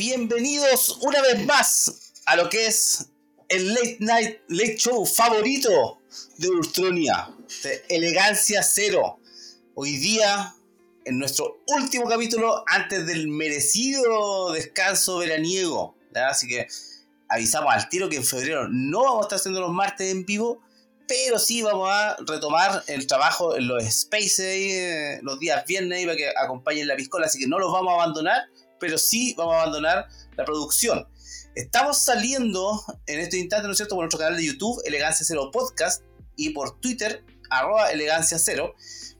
bienvenidos una vez más a lo que es el late night late show favorito de Ultronia, de Elegancia Cero. Hoy día, en nuestro último capítulo, antes del merecido descanso veraniego. Así que avisamos al tiro que en febrero no vamos a estar haciendo los martes en vivo, pero sí vamos a retomar el trabajo en los spaces, eh, los días viernes, para que acompañen la piscola, así que no los vamos a abandonar pero sí vamos a abandonar la producción. Estamos saliendo en este instante, ¿no es cierto?, por nuestro canal de YouTube, Elegancia Cero Podcast, y por Twitter, arroba Elegancia Cero.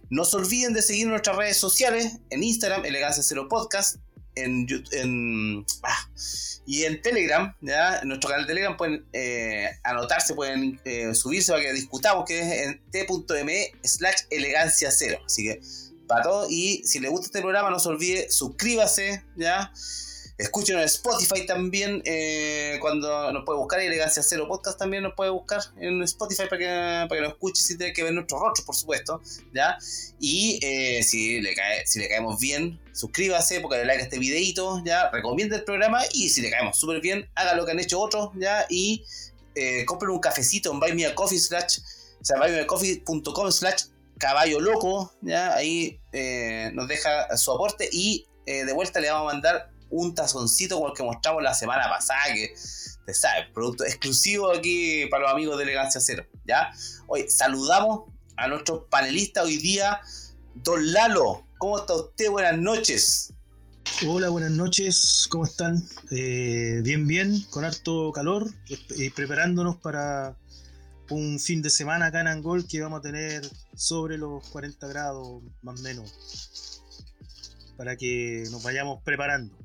No se olviden de seguir nuestras redes sociales, en Instagram, Elegancia Cero Podcast, en, en ah, y en Telegram, ¿ya? en nuestro canal de Telegram pueden eh, anotarse, pueden eh, subirse para que discutamos, que es en t.me slash elegancia cero. Así que y si le gusta este programa, no se olvide, suscríbase, ¿ya? Escúchenos en Spotify también, eh, cuando nos puede buscar, Elegancia Cero Podcast también nos puede buscar en Spotify para que, para que nos escuche si tiene que ver nuestros rostros, por supuesto, ¿ya? Y eh, si, le cae, si le caemos bien, suscríbase, porque le like a este videito, ¿ya? Recomiende el programa y si le caemos súper bien, haga lo que han hecho otros, ¿ya? Y eh, compren un cafecito en buymeacoffee slash, o sea, slash caballo loco, ¿ya? Ahí eh, nos deja su aporte y eh, de vuelta le vamos a mandar un tazoncito como el que mostramos la semana pasada, que te sabes, producto exclusivo aquí para los amigos de Elegancia Cero, ¿ya? Hoy saludamos a nuestro panelista hoy día, Don Lalo. ¿Cómo está usted? Buenas noches. Hola, buenas noches, ¿cómo están? Eh, bien, bien, con harto calor, y preparándonos para un fin de semana acá en Angol que vamos a tener sobre los 40 grados más o menos para que nos vayamos preparando.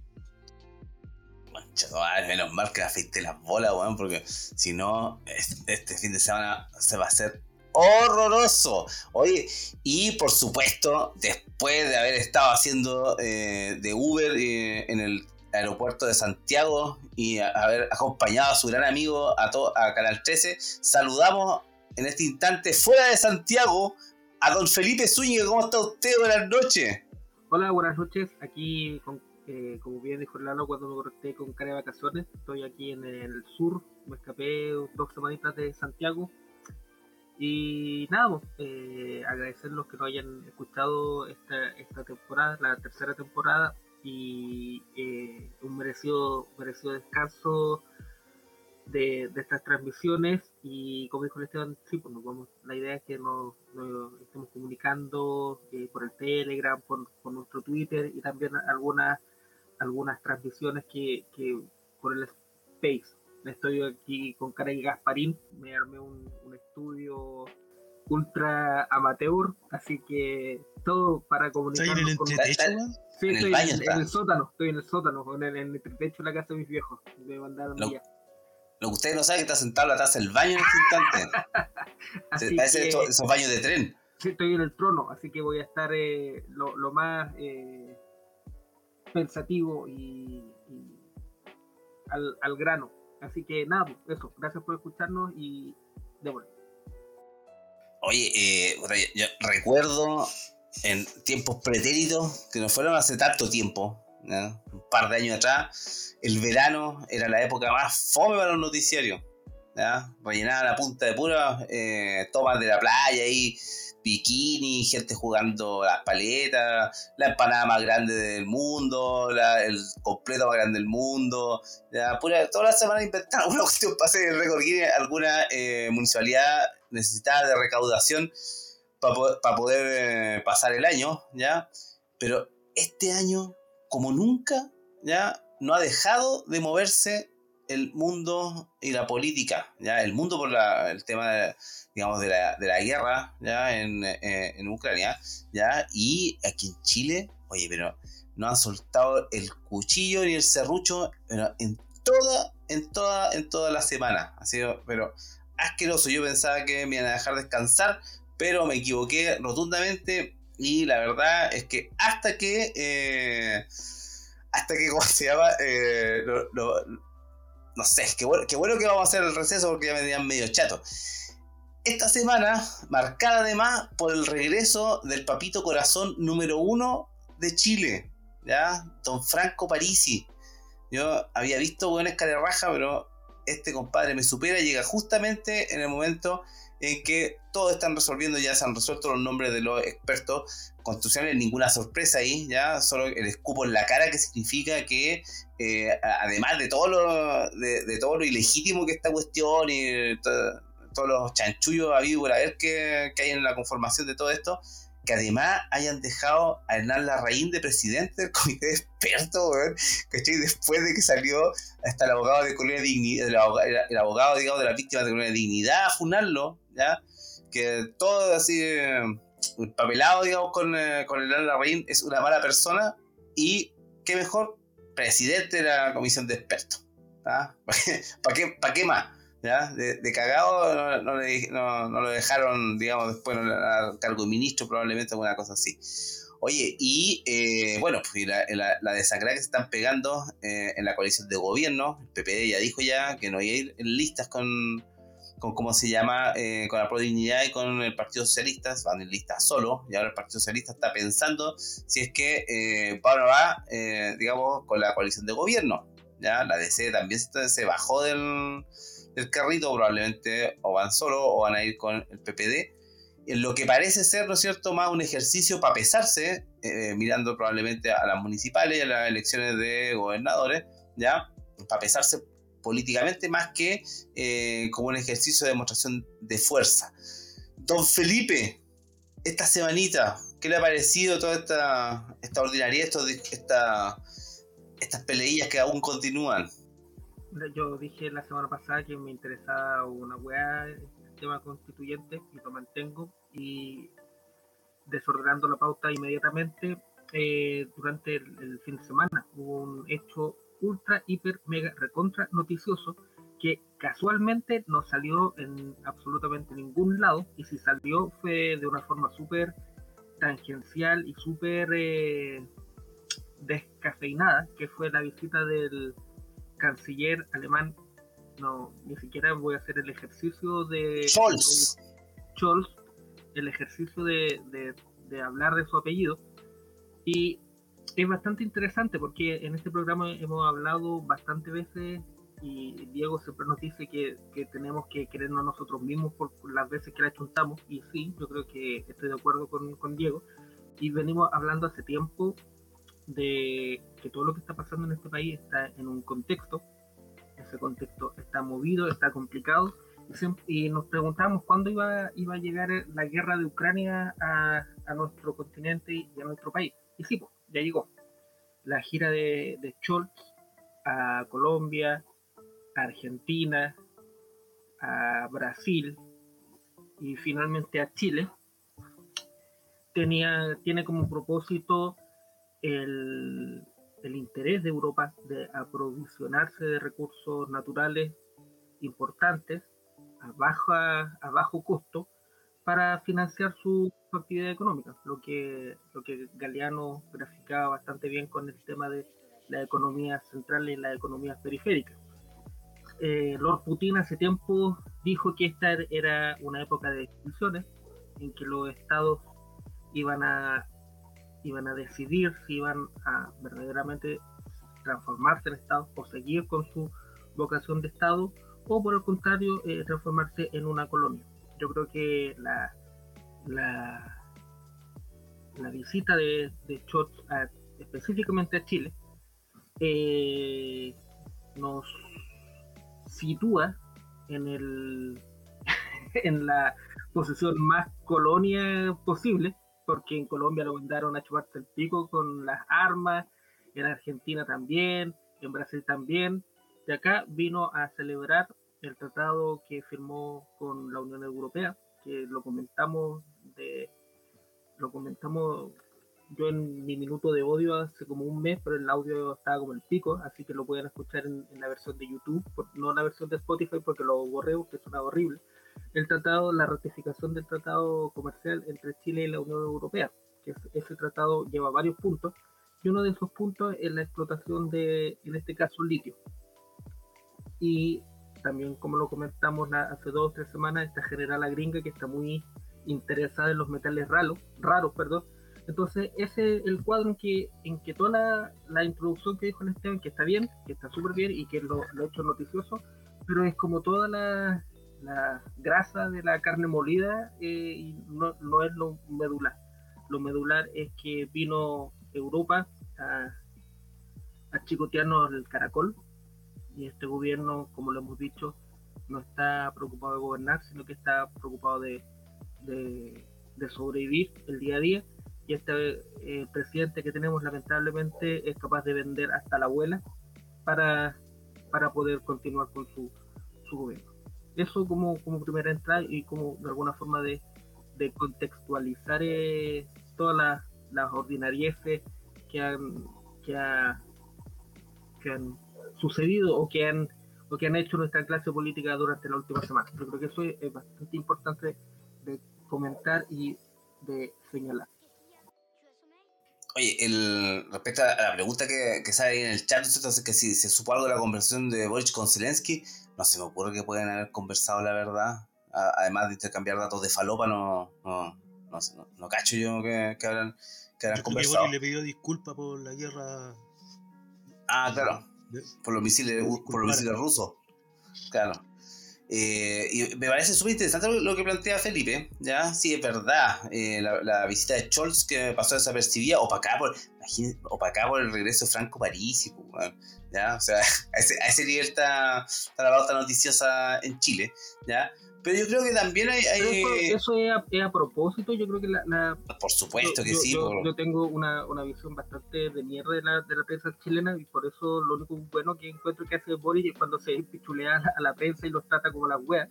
Mancha, menos mal que afeite las bolas, weón, porque si no, este fin de semana se va a hacer horroroso. Oye, y por supuesto, después de haber estado haciendo eh, de Uber eh, en el aeropuerto de Santiago y haber acompañado a su gran amigo a, a Canal 13. Saludamos en este instante fuera de Santiago a don Felipe Zúñiga. ¿Cómo está usted? Buenas noches. Hola, buenas noches. Aquí, eh, como bien dijo Lalo cuando me conecté con cara de vacaciones, estoy aquí en el sur. Me escapé dos semanitas de Santiago. Y nada, pues, eh, agradecer los que nos hayan escuchado esta, esta temporada, la tercera temporada y eh, un merecido, merecido descanso de, estas transmisiones y como dijo Esteban, sí, pues nos vamos, la idea es que nos, estemos comunicando eh, por el Telegram, por, nuestro Twitter y también algunas algunas transmisiones que, que por el Space. Estoy aquí con y Gasparín, me armé un, estudio ultra amateur, así que todo para comunicarnos con Sí, en estoy el baño en, el sótano, estoy en el sótano, en el, en el techo de la casa de mis viejos. Me mandaron lo, Lo que ustedes no saben es que está sentado taza del baño en este instante. Parece esos baños de tren. Sí, estoy en el trono, así que voy a estar eh, lo, lo, más eh, pensativo y, y al, al, grano. Así que nada, eso. Gracias por escucharnos y de vuelta. Oye, eh, yo recuerdo en tiempos pretéritos, que no fueron hace tanto tiempo, un par de años atrás, el verano era la época más fome para los noticiarios. ¿ya? Rellenaba la punta de pura eh, tomas de la playa y bikini, gente jugando las paletas, la empanada más grande del mundo, el completo más grande del mundo, ¿ya? Pura, toda la semana inventaron una cuestión para hacer el récord alguna eh, municipalidad necesitada de recaudación para poder eh, pasar el año, ¿ya? Pero este año, como nunca, ¿ya? No ha dejado de moverse el mundo y la política, ¿ya? El mundo por el tema, de, digamos, de la, guerra, ¿ya? En, eh, en, Ucrania, ¿ya? Y aquí en Chile, oye, pero no han soltado el cuchillo ni el serrucho en toda, en toda, en toda la semana. Ha sido, pero asqueroso. Yo pensaba que me iban a dejar descansar, pero me equivoqué rotundamente. Y la verdad es que hasta que. Eh, hasta que, ¿cómo se llama? Eh, no sé, qué bueno, que vamos a hacer el receso porque ya me tenían medio chato. Esta semana, marcada además por el regreso del papito corazón número uno de Chile, ¿ya? Don Franco Parisi. Yo había visto buenas raja, pero este compadre me supera, llega justamente en el momento en que todos están resolviendo, ya se han resuelto los nombres de los expertos constitucionales, ninguna sorpresa ahí, ya solo el escupo en la cara que significa que eh, además de todo lo de, todo lo ilegítimo que esta cuestión y todos los chanchullos habido que, que hay en la conformación de todo esto, que además hayan dejado a Hernán Larraín de presidente del comité de expertos, ¿cachai? Después de que salió hasta el abogado de Colonia Dignidad, el digamos, de la víctima de Dignidad a funarlo, ¿ya? Que todo así, eh, papelado, digamos, con, eh, con Hernán Larraín es una mala persona y, qué mejor, presidente de la comisión de expertos. ¿ah? ¿Para qué, ¿Para qué más? De, cagado no, lo dejaron, digamos, después al cargo de ministro, probablemente alguna cosa así. Oye, y eh, bueno, pues la, la, la, que se están pegando eh, en la coalición de gobierno, el PPD ya dijo ya que no iba a ir en listas con, con ¿cómo se llama? Eh, con la Prodignidad y con el Partido Socialista, van en listas solo, y ahora el Partido Socialista está pensando si es que eh, va, digamos, con la coalición de gobierno. ¿ya? La DC también se bajó del del carrito, probablemente o van solo o van a ir con el PPD. En lo que parece ser, ¿no es cierto?, más un ejercicio para pesarse, eh, mirando probablemente a las municipales y a las elecciones de gobernadores, ¿ya? Para pesarse políticamente más que eh, como un ejercicio de demostración de fuerza. Don Felipe, esta semanita, ¿qué le ha parecido toda esta, esta ordinariedad, esta, estas peleillas que aún continúan? Yo dije la semana pasada que me interesaba una weá el tema constituyente y lo mantengo y desordenando la pauta inmediatamente eh, durante el, fin de semana. Hubo un hecho ultra hiper mega recontra noticioso que casualmente no salió en absolutamente ningún lado y si salió fue de una forma súper tangencial y súper eh, descafeinada que fue la visita del canciller alemán, no, ni siquiera voy a hacer el ejercicio de Scholz, Scholz el ejercicio de, de, hablar de su apellido. Y es bastante interesante porque en este programa hemos hablado bastante veces y Diego siempre nos dice que, que, tenemos que querernos nosotros mismos por las veces que la chuntamos. Y sí, yo creo que estoy de acuerdo con, con Diego. Y venimos hablando hace tiempo de que todo lo que está pasando en este país está en un contexto, ese contexto está movido, está complicado, y, nos preguntamos cuándo iba, iba a llegar la guerra de Ucrania a, a nuestro continente y a nuestro país. Y sí, ya llegó. La gira de, de Scholz a Colombia, a Argentina, a Brasil y finalmente a Chile, tenía, tiene como propósito el, interés de Europa de aprovisionarse de recursos naturales importantes a, baja, a bajo costo para financiar su, actividad económica, lo que, lo que Galeano graficaba bastante bien con el tema de la economía central y la economía periférica. Eh, Lord Putin hace tiempo dijo que esta era una época de extinciones en que los estados iban a iban a decidir si iban a verdaderamente transformarse en Estado o seguir con su vocación de Estado o por el contrario eh, transformarse en una colonia. Yo creo que la, la, la visita de, de específicamente a Chile eh, nos sitúa en el en la posición más colonia posible porque en Colombia lo mandaron a chuparse el pico con las armas, en Argentina también, en Brasil también, de acá vino a celebrar el tratado que firmó con la Unión Europea, que lo comentamos de lo comentamos yo en mi minuto de odio hace como un mes, pero el audio estaba como el pico, así que lo pueden escuchar en, la versión de YouTube, no la versión de Spotify porque lo borré porque suena horrible. El tratado, la ratificación del tratado comercial entre Chile y la Unión Europea, que ese tratado lleva varios puntos, y uno de esos puntos es la explotación de, en este caso, litio. Y también, como lo comentamos hace dos o tres semanas, esta general gringa que está muy interesada en los metales raros, raros perdón, entonces, ese es el cuadro en que, en que toda la, introducción que dijo el Esteban, que está bien, que está súper bien y que lo, lo ha hecho noticioso, pero es como toda la, grasa de la carne molida eh, y no, no, es lo medular. Lo medular es que vino Europa a, a chicotearnos el caracol y este gobierno, como lo hemos dicho, no está preocupado de gobernar, sino que está preocupado de, de, de sobrevivir el día a día y este eh, presidente que tenemos lamentablemente es capaz de vender hasta la abuela para, para poder continuar con su, su gobierno. Eso como, como primera entrada y como de alguna forma de, de contextualizar eh, todas las, las ordinarieces que han, que, que han sucedido o que han, o que han hecho nuestra clase política durante la última semana. Yo creo que eso es bastante importante de comentar y de señalar. Oye, el, respecto a la pregunta que, que sale en el chat, entonces que si se supo algo de la conversación de Boric con Zelensky, no se me ocurre que pueden haber conversado la verdad. además de intercambiar datos de falopa, no, no, no, no, cacho yo que, que habrán, que habrán conversado. le pidió disculpas por la guerra. Ah, claro. Por los misiles, por los misiles rusos. Claro. Eh, y me parece súper interesante lo que plantea Felipe, ¿ya? Sí, es verdad, eh, la, visita de Scholz que pasó desapercibida, opacada por, opacada por el regreso de Franco Parisi, pues, ¿ya? O sea, a ese, a ese nivel está, está la pauta noticiosa en Chile, ¿ya? Pero yo creo que también hay... Eso, es, a, propósito, yo creo que la... por supuesto que sí. Yo, yo, tengo una, una, visión bastante de mierda de la, de la prensa chilena y por eso lo único bueno que encuentro que hace Boris es cuando se pichulea a la prensa y los trata como las weas.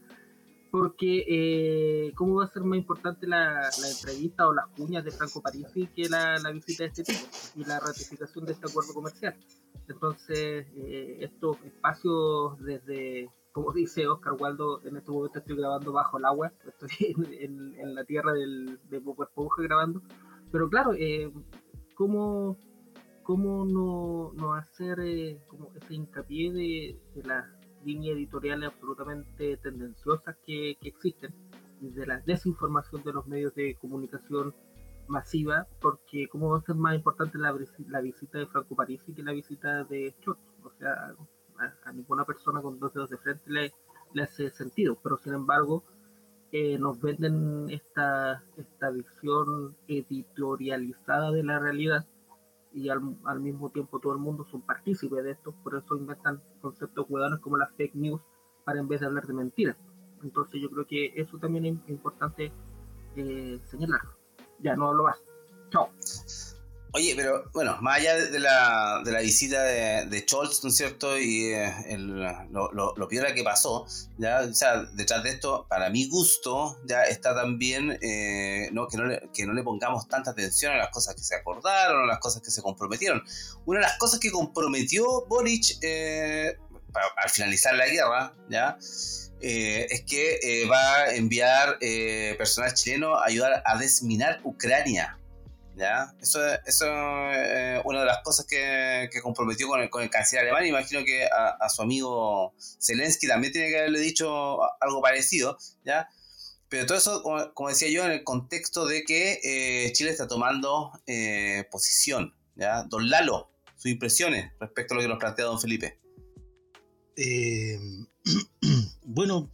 Porque, eh, ¿cómo va a ser más importante la, la, entrevista o las cuñas de Franco Parisi que la, la, visita de este tipo y la ratificación de este acuerdo comercial? Entonces, eh, estos espacios desde como dice Oscar Waldo, en este momento estoy grabando bajo el agua, estoy en, la tierra del, de Bobo Esponja grabando, pero claro, eh, ¿cómo, cómo no, no hacer eh, como ese hincapié de, las líneas editoriales absolutamente tendenciosas que, que, existen, de la desinformación de los medios de comunicación masiva, porque cómo va a ser más importante la, la visita de Franco Parisi que la visita de Schott, o sea, a, ninguna persona con dos dedos de frente le, le hace sentido, pero sin embargo eh, nos venden esta, esta visión editorializada de la realidad y al, al, mismo tiempo todo el mundo son partícipes de esto, por eso inventan conceptos huevones como las fake news para en vez de hablar de mentiras. Entonces yo creo que eso también es importante eh, señalar. Ya no hablo más. Chao. Oye, pero bueno, más allá de la, de la visita de, de Scholz, ¿no es cierto? Y eh, lo, lo, lo, peor que pasó, ¿ya? O sea, detrás de esto, para mi gusto, ya está también eh, ¿no? Que, no le, que no le pongamos tanta atención a las cosas que se acordaron, a las cosas que se comprometieron. Una de las cosas que comprometió Boric eh, al finalizar la guerra, ¿ya? es que va a enviar personal chileno a ayudar a desminar Ucrania. ¿Ya? Eso, eso es una de las cosas que, que comprometió con el, con el, canciller alemán. Imagino que a, su amigo Zelensky también tiene que haberle dicho algo parecido, ¿ya? Pero todo eso, como, decía yo, en el contexto de que eh, Chile está tomando eh, posición, ¿ya? Don Lalo, sus impresiones respecto a lo que nos plantea don Felipe. Eh, bueno,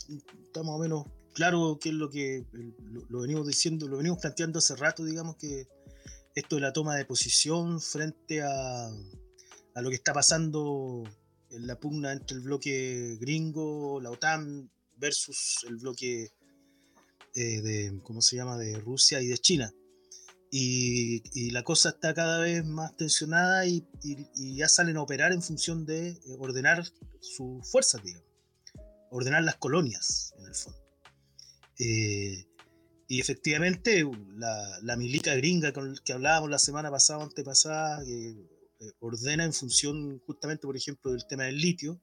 está más o menos claro qué es lo que lo, lo, venimos diciendo, lo venimos planteando hace rato, digamos que esto de la toma de posición frente a, a, lo que está pasando en la pugna entre el bloque gringo, la OTAN, versus el bloque eh, de, ¿cómo se llama?, de Rusia y de China. Y, y la cosa está cada vez más tensionada y, y, ya salen a operar en función de eh, ordenar sus fuerzas, digamos. Ordenar las colonias, en el fondo. Eh, y efectivamente, la, la, milica gringa con que hablábamos la semana pasada antepasada, que eh, ordena en función justamente, por ejemplo, del tema del litio,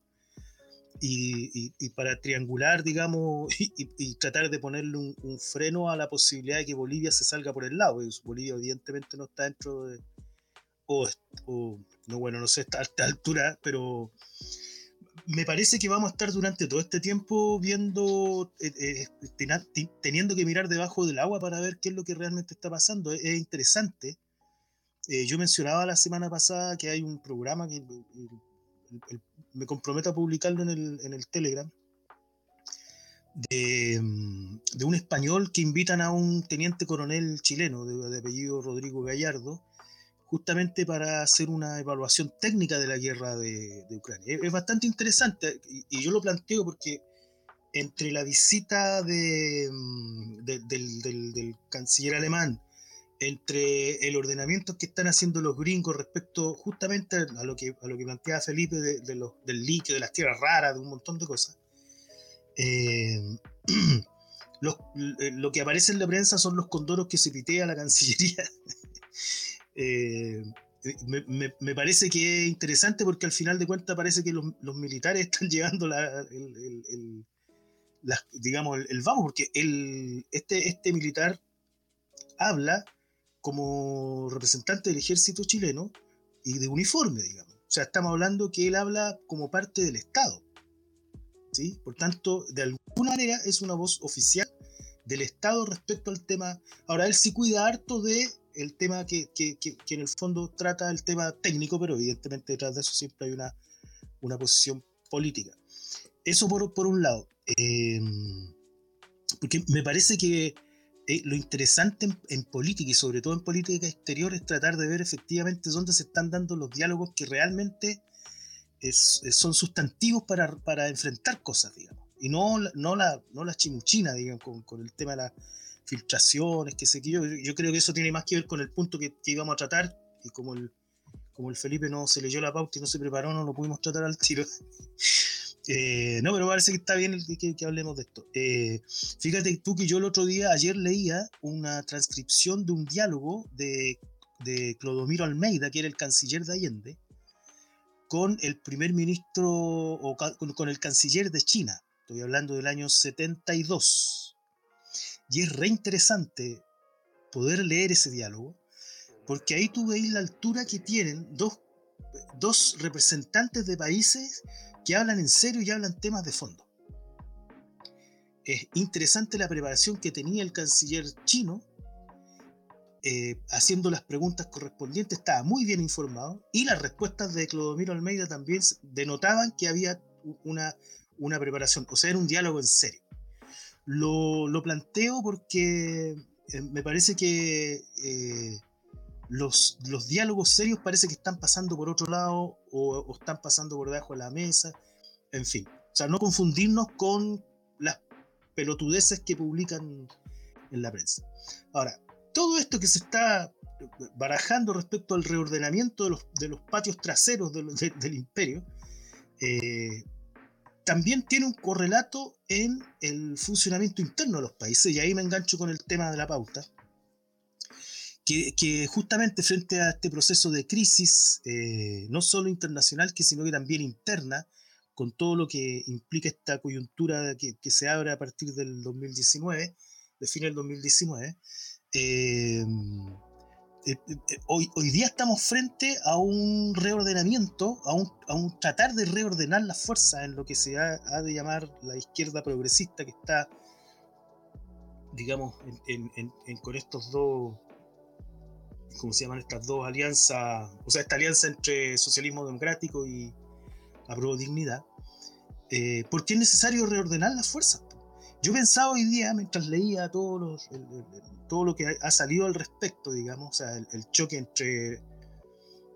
y, y, para triangular, digamos, y, tratar de ponerle un, freno a la posibilidad de que Bolivia se salga por el lado. Bolivia evidentemente no está dentro de... O, o no, bueno, no sé a esta altura, pero me parece que vamos a estar durante todo este tiempo viendo, eh, eh, teniendo que mirar debajo del agua para ver qué es lo que realmente está pasando. Es, interesante. Eh, yo mencionaba la semana pasada que hay un programa que me comprometo a publicarlo en el, Telegram. De, de, un español que invitan a un teniente coronel chileno de apellido Rodrigo Gallardo, justamente para hacer una evaluación técnica de la guerra de, Ucrania. Es, bastante interesante y, yo lo planteo porque entre la visita de, mm, del, canciller alemán, entre el ordenamiento que están haciendo los gringos respecto justamente a lo que, a lo que planteaba Felipe de, los, del litio, de las tierras raras, de un montón de cosas, eh, eh, lo que aparece en la prensa son los condoros que se pitea la Cancillería Eh, me, parece que es interesante porque al final de cuentas parece que los, militares están llevando la, el, digamos, el, vamos, porque el, este, este militar habla como representante del ejército chileno y de uniforme, digamos. O sea, estamos hablando que él habla como parte del Estado. ¿sí? Por tanto, de alguna manera es una voz oficial del Estado respecto al tema. Ahora, él sí cuida harto de el tema que, que, que, en el fondo trata el tema técnico, pero evidentemente detrás de eso siempre hay una, una posición política. Eso por, por un lado. Eh, porque me parece que eh, lo interesante en, política y sobre todo en política exterior es tratar de ver efectivamente dónde se están dando los diálogos que realmente son sustantivos para, para, enfrentar cosas, digamos. Y no, no, la, no la chimuchina, digamos, con, con el tema de la filtraciones, que sé yo. Yo creo que eso tiene más que ver con el punto que, íbamos a tratar, y como el, como el Felipe no se leyó la pauta y no se preparó, no lo pudimos tratar al tiro. Eh, no, pero parece que está bien que, que hablemos de esto. Eh, fíjate tú que yo el otro día, ayer leía una transcripción de un diálogo de, de Clodomiro Almeida, que era el canciller de Allende, con el primer ministro o con, con el canciller de China. Estoy hablando del año 72 y es re interesante poder leer ese diálogo, porque ahí tú veis la altura que tienen dos, dos representantes de países que hablan en serio y hablan temas de fondo. Es interesante la preparación que tenía el canciller chino, eh, haciendo las preguntas correspondientes, estaba muy bien informado, y las respuestas de Clodomiro Almeida también denotaban que había una, una preparación, o sea, era un diálogo en serio. Lo, planteo porque eh, me parece que eh, los, los, diálogos serios parece que están pasando por otro lado o, están pasando por debajo de la mesa, en fin. O sea, no confundirnos con las pelotudeces que publican en la prensa. Ahora, todo esto que se está barajando respecto al reordenamiento de los, de los patios traseros del imperio, eh, también tiene un correlato en el funcionamiento interno de los países, y ahí me engancho con el tema de la pauta, que, justamente frente a este proceso de crisis, eh, no solo internacional, que sino que también interna, con todo lo que implica esta coyuntura que, se abre a partir del 2019, de fin del 2019, eh, eh, eh, hoy, día estamos frente a un reordenamiento, a un, tratar de reordenar las fuerzas en lo que se ha, de llamar la izquierda progresista que está, digamos, con estos dos, ¿cómo se llaman estas dos alianzas? O sea, esta alianza entre socialismo democrático y apruebo dignidad, eh, porque es necesario reordenar las fuerzas. Yo pensaba hoy día, mientras leía todos los, todo lo que ha salido al respecto, digamos, o sea, el, choque entre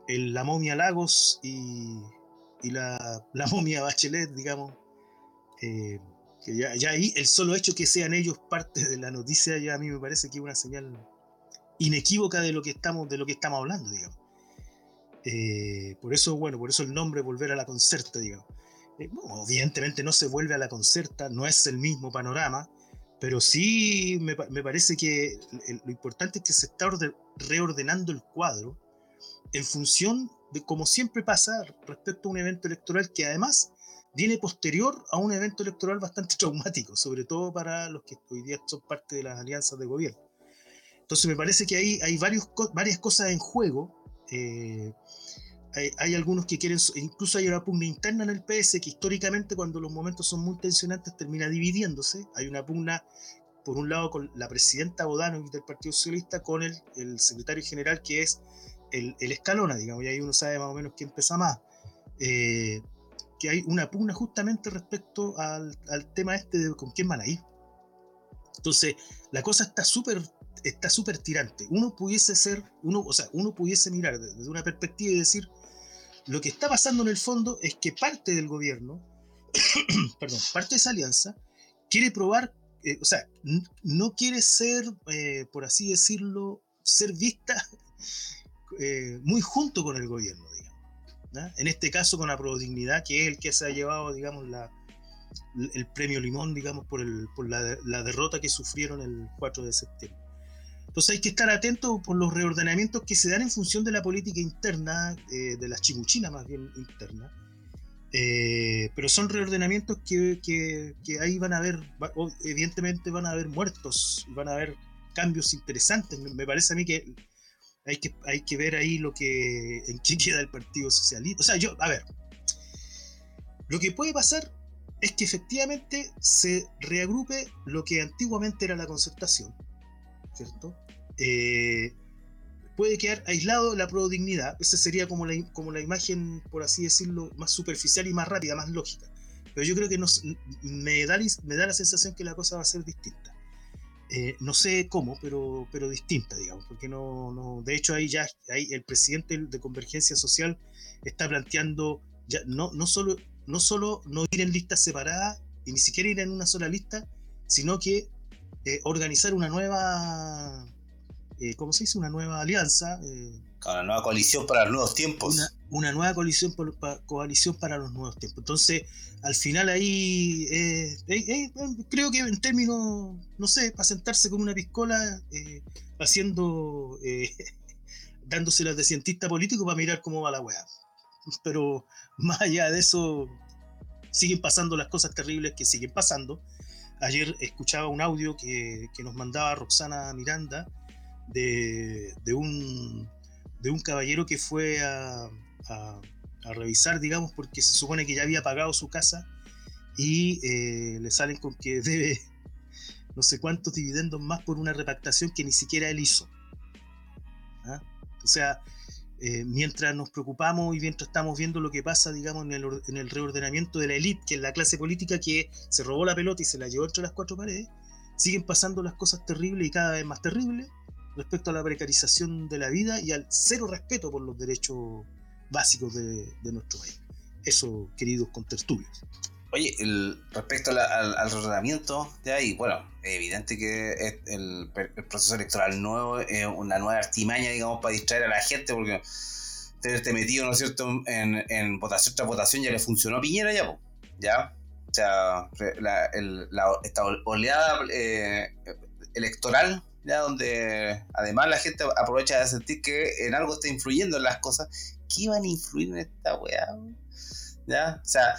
la momia Lagos y, la, momia Bachelet, digamos, eh, que ya, ahí el solo hecho que sean ellos parte de la noticia ya a mí me parece que es una señal inequívoca de lo que estamos, de lo que estamos hablando, digamos. Eh, por eso, bueno, por eso el nombre volver a la concerta, digamos. Eh, evidentemente no se vuelve a la concerta, no es el mismo panorama, pero sí me, me parece que lo importante es que se está reordenando el cuadro en función de, como siempre pasa, respecto a un evento electoral que además viene posterior a un evento electoral bastante traumático, sobre todo para los que hoy día son parte de las alianzas de gobierno. Entonces me parece que ahí hay varios, varias cosas en juego. Eh, hay, algunos que quieren, incluso hay una pugna interna en el PS que históricamente cuando los momentos son muy tensionantes termina dividiéndose. Hay una pugna, por un lado, con la presidenta Bodano del Partido Socialista, con el, el secretario general que es el, el, Escalona, digamos, y ahí uno sabe más o menos quién pesa más. Eh, que hay una pugna justamente respecto al, al, tema este de con quién van a ir. Entonces, la cosa está súper está súper tirante. Uno pudiese ser, uno, o sea, uno pudiese mirar desde una perspectiva y decir, lo que está pasando en el fondo es que parte del gobierno, perdón, parte de esa alianza, quiere probar, eh, o sea, no quiere ser, eh, por así decirlo, ser vista eh, muy junto con el gobierno, digamos. En este caso con la Prodignidad, que es el que se ha llevado, digamos, la, el premio Limón, digamos, por, el, por la, la derrota que sufrieron el 4 de septiembre. Entonces hay que estar atentos por los reordenamientos que se dan en función de la política interna, eh, de las chimuchinas más bien internas. Eh, pero son reordenamientos que, que, ahí van a haber, evidentemente van a haber muertos, van a haber cambios interesantes. Me parece a mí que hay que, hay que ver ahí lo que, en qué queda el Partido Socialista. O sea, yo, a ver, lo que puede pasar es que efectivamente se reagrupe lo que antiguamente era la concertación, ¿cierto? Eh, puede quedar aislado la prodignidad. Esa sería como la, como la imagen, por así decirlo, más superficial y más rápida, más lógica. Pero yo creo que nos, me, da, me da la sensación que la cosa va a ser distinta. Eh, no sé cómo, pero, pero distinta, digamos, porque no, no, de hecho ahí ya ahí el presidente de Convergencia Social está planteando ya no, no, solo, no solo no ir en listas separadas y ni siquiera ir en una sola lista, sino que eh, organizar una nueva eh, ¿cómo se dice? Una nueva alianza. Eh, una nueva coalición para los nuevos tiempos. Una, nueva coalición, coalición para los nuevos tiempos. Entonces, al final ahí, eh, creo que en términos, no sé, para sentarse con una piscola, haciendo, dándoselas de cientista político para mirar cómo va la weá. Pero más allá de eso, siguen pasando las cosas terribles que siguen pasando. Ayer escuchaba un audio que, que nos mandaba Roxana Miranda, de, un, de un caballero que fue a, revisar, digamos, porque se supone que ya había pagado su casa y eh, le salen con que debe no sé cuántos dividendos más por una repactación que ni siquiera él hizo. ¿Ah? O sea, eh, mientras nos preocupamos y mientras estamos viendo lo que pasa, digamos, en el, en el, reordenamiento de la élite, que es la clase política que se robó la pelota y se la llevó entre las cuatro paredes, siguen pasando las cosas terribles y cada vez más terribles, respecto a la precarización de la vida y al cero respeto por los derechos básicos de, nuestro país. Eso, queridos contertulios. Oye, el, respecto al, al, de ahí, bueno, evidente que el, proceso electoral nuevo es una nueva artimaña, digamos, para distraer a la gente, porque tenerte metido, ¿no es cierto?, en, votación tras votación ya le funcionó a Piñera ya, ¿ya? O sea, la, esta oleada eh, electoral ya donde además la gente aprovecha de sentir que en algo está influyendo en las cosas, ¿qué iban a influir en esta weá? ¿Ya? O sea,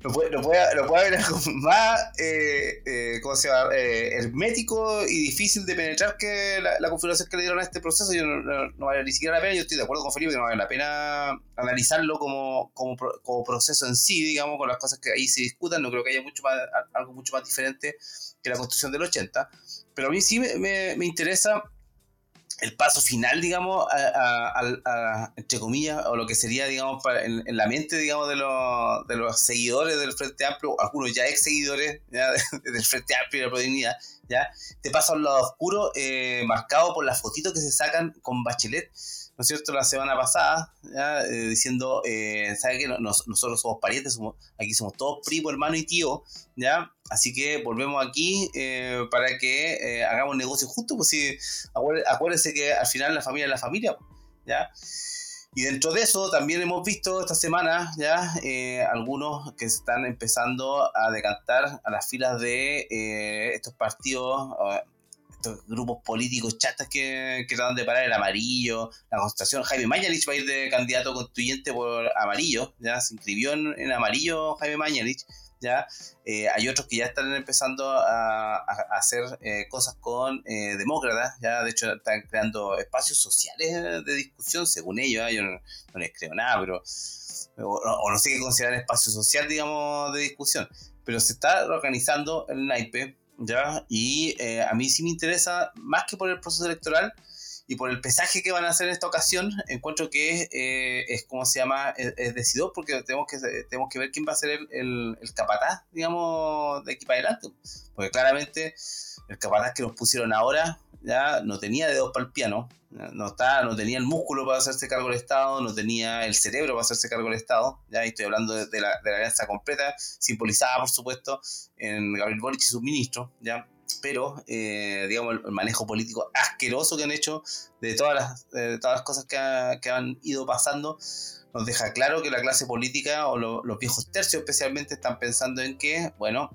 lo puede, lo puede, lo puede ver algo más, eh, eh, ¿cómo se llama? Eh, hermético y difícil de penetrar que la, la, configuración que le dieron a este proceso. Yo no, no, vale ni siquiera la pena, yo estoy de acuerdo con Felipe que no vale la pena analizarlo como, como, como proceso en sí, digamos, con las cosas que ahí se discutan. No creo que haya mucho más, algo mucho más diferente que la construcción del 80 pero a mí sí me, me, interesa el paso final, digamos, a, entre comillas, o lo que sería, digamos, en, la mente, digamos, de los, de los seguidores del Frente Amplio, algunos ya ex seguidores del Frente Amplio y la Prodignidad, ¿ya? Te paso al lado oscuro, eh, marcado por las fotitos que se sacan con Bachelet, ¿no es cierto?, la semana pasada, eh, diciendo, eh, ¿sabe qué? nosotros somos parientes, aquí somos todos primo, hermano y tío, ¿ya? Así que volvemos aquí eh, para que eh, hagamos negocio justo, pues sí, acuérdense que al final la familia es la familia, ¿ya? Y dentro de eso también hemos visto esta semana ya eh, algunos que se están empezando a decantar a las filas de eh, estos partidos, estos grupos políticos chatas que, que tratan de parar el amarillo, la concentración. Jaime Mañalich va a ir de candidato constituyente por amarillo, ya se inscribió en, amarillo Jaime Mañalich. ¿ya? Eh, hay otros que ya están empezando a, hacer eh, cosas con eh, demócratas, ya de hecho están creando espacios sociales de discusión, según ellos, yo no, les creo nada, pero o, no sé qué considerar espacio social, digamos, de discusión, pero se está organizando el naipe, ya, y a mí sí me interesa, más que por el proceso electoral, y por el pesaje que van a hacer en esta ocasión, encuentro que eh, es como se llama, es, decidor porque tenemos que, tenemos que ver quién va a ser el, el, el, capataz, digamos, de aquí para adelante. Porque claramente el capataz que nos pusieron ahora ya no tenía dedos para el piano, no, está, no tenía el músculo para hacerse cargo del Estado, no tenía el cerebro para hacerse cargo del Estado, ya estoy hablando de, la, de la alianza completa, simbolizada por supuesto en Gabriel Boric y sus ministros, ya pero eh, digamos el, manejo político asqueroso que han hecho de todas las, todas las cosas que, que, han ido pasando nos deja claro que la clase política o los viejos tercios especialmente están pensando en que, bueno,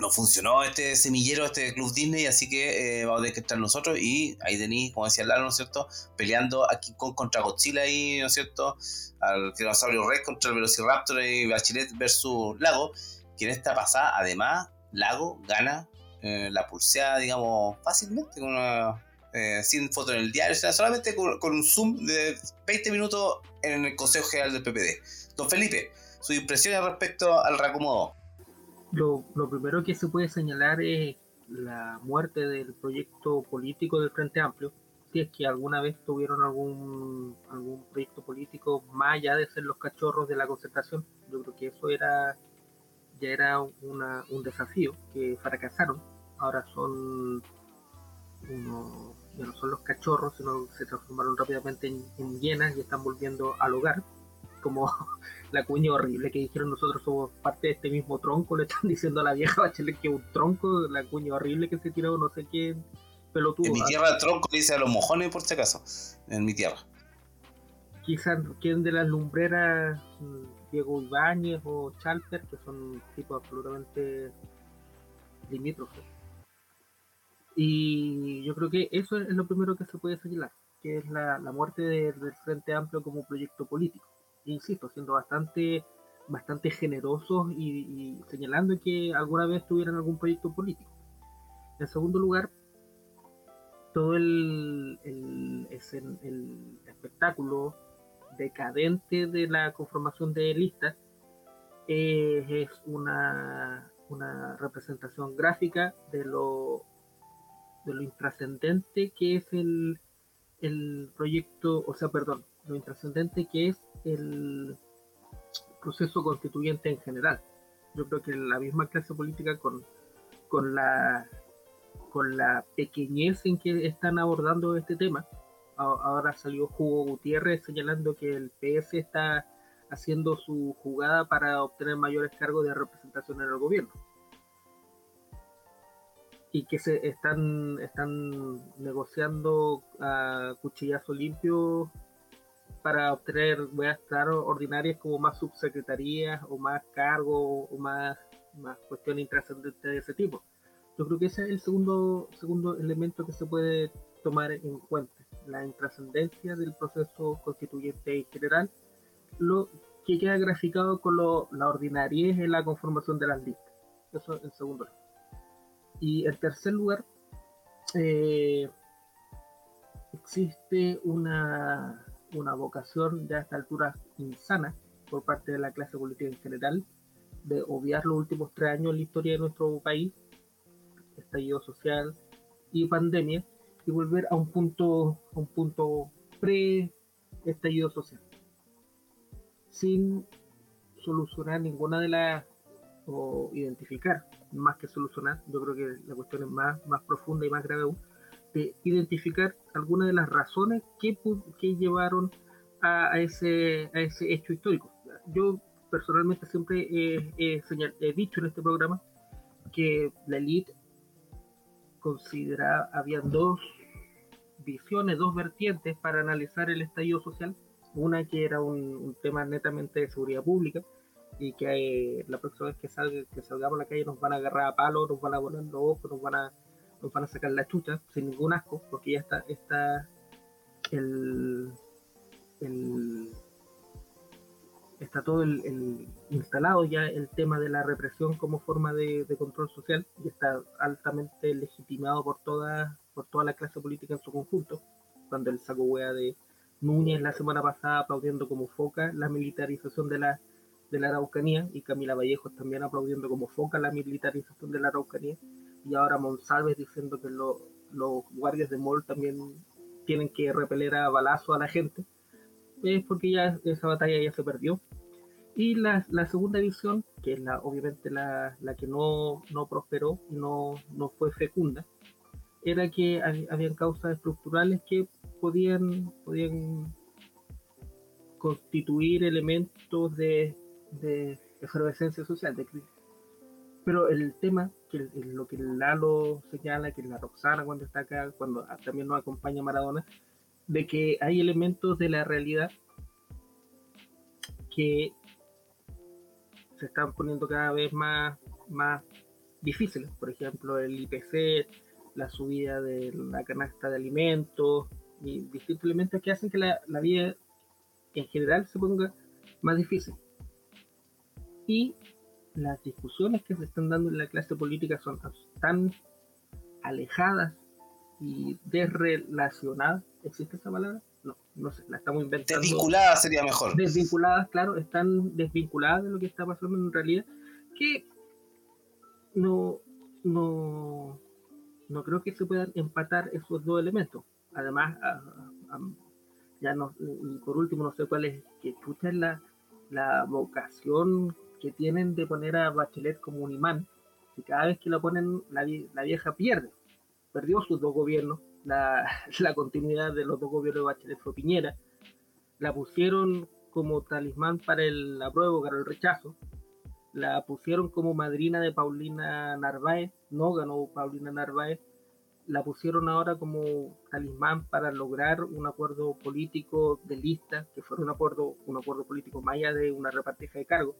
no funcionó este semillero, este Club Disney, así que eh, vamos a tener que estar nosotros y ahí tenéis, como decía Lalo, ¿no es cierto?, peleando aquí con contra Godzilla ahí, ¿no es cierto?, al Tiranosaurio Rex contra el Velociraptor y Bachelet versus Lago, que en esta pasada, además, Lago gana eh, la pulseada, digamos, fácilmente, con eh, sin foto en el diario, solamente con, un zoom de 20 minutos en el Consejo General del PPD. Don Felipe, sus impresiones respecto al reacomodo. Lo, lo primero que se puede señalar es la muerte del proyecto político del Frente Amplio, si es que alguna vez tuvieron algún, algún proyecto político más allá de ser los cachorros de la concertación. Yo creo que eso era ya era una, un desafío que fracasaron. Ahora son uno, ya no son los cachorros, sino se transformaron rápidamente en, hienas y están volviendo al hogar. Como la cuña horrible que dijeron nosotros somos parte de este mismo tronco, le están diciendo a la vieja Bachelet que un tronco, la cuña horrible que se tiró no sé quién pelotudo. En mi tierra el tronco dice a los mojones por si acaso, en mi tierra. Quizás quién de las lumbreras Diego Ibáñez o Chalper, que son tipos absolutamente limítrofes. Y yo creo que eso es lo primero que se puede señalar, que es la, muerte del Frente Amplio como proyecto político. Insisto, siendo bastante, bastante generosos y, señalando que alguna vez tuvieran algún proyecto político. En segundo lugar, todo el, el, espectáculo decadente de la conformación de listas es una, una representación gráfica de lo, de lo intrascendente que es el, el proyecto, o sea, perdón, lo intrascendente que es el proceso constituyente en general. Yo creo que la misma clase política con, con la con la pequeñez en que están abordando este tema, ahora salió Hugo Gutiérrez señalando que el PS está haciendo su jugada para obtener mayores cargos de representación en el gobierno. Y que se están, están negociando a cuchillazo limpio para obtener a estar ordinarias como más subsecretarías o más cargos o más, más cuestiones intrascendentes de ese tipo. Yo creo que ese es el segundo, segundo elemento que se puede tomar en cuenta la intrascendencia del proceso constituyente en general, lo que queda graficado con lo, la ordinariedad en la conformación de las listas. Eso en segundo lugar. Y en tercer lugar, eh, existe una, una vocación ya a esta altura insana por parte de la clase política en general de obviar los últimos tres años en la historia de nuestro país, estallido social y pandemia, y volver a un punto, a un punto pre-estallido social. Sin solucionar ninguna de las, o identificar, más que solucionar, yo creo que la cuestión es más, más profunda y más grave aún, de identificar algunas de las razones que, que llevaron a, ese, a ese hecho histórico. Yo personalmente siempre he, he dicho en este programa que la élite considera, habían dos visiones, dos vertientes para analizar el estallido social. Una que era un, tema netamente de seguridad pública y que la próxima vez que, salga, que salgamos a la calle nos van a agarrar a palo, nos van a volar los ojos, nos van a, nos van a sacar la chucha sin ningún asco, porque ya está, está el, el está todo el, instalado ya el tema de la represión como forma de, control social y está altamente legitimado por toda, por toda la clase política en su conjunto. Cuando el saco wea de Núñez la semana pasada aplaudiendo como foca la militarización de la, de la Araucanía y Camila Vallejos también aplaudiendo como foca la militarización de la Araucanía y ahora Monsalves diciendo que los guardias de MOL también tienen que repeler a balazo a la gente es porque ya esa batalla ya se perdió. Y la, la segunda visión, que es la, obviamente la, la que no, no, prosperó y no, no fue fecunda, era que habían causas estructurales que podían, podían constituir elementos de, de efervescencia social, de crisis. Pero el tema, que lo que Lalo señala, que la Roxana cuando está acá, cuando también nos acompaña Maradona, de que hay elementos de la realidad que se están poniendo cada vez más, más difíciles. Por ejemplo, el IPC, la subida de la canasta de alimentos y distintos elementos que hacen que la, la vida en general se ponga más difícil. Y las discusiones que se están dando en la clase política son tan alejadas y desrelacionadas ¿Existe esa palabra? No, no sé, la estamos inventando. Desvinculadas sería mejor. Desvinculadas, claro, están desvinculadas de lo que está pasando en realidad, que no, no, no creo que se puedan empatar esos dos elementos. Además, ya no, y por último, no sé cuál es, que escucha la, la vocación que tienen de poner a Bachelet como un imán, y cada vez que la ponen, la, la vieja pierde. Perdió sus dos gobiernos, la, continuidad de los dos gobiernos de Bachelet fue Piñera. La pusieron como talismán para el apruebo, para el rechazo. La pusieron como madrina de Paulina Narváez, no ganó Paulina Narváez. La pusieron ahora como talismán para lograr un acuerdo político de lista, que fuera un acuerdo, un acuerdo político más allá de una repartija de cargos.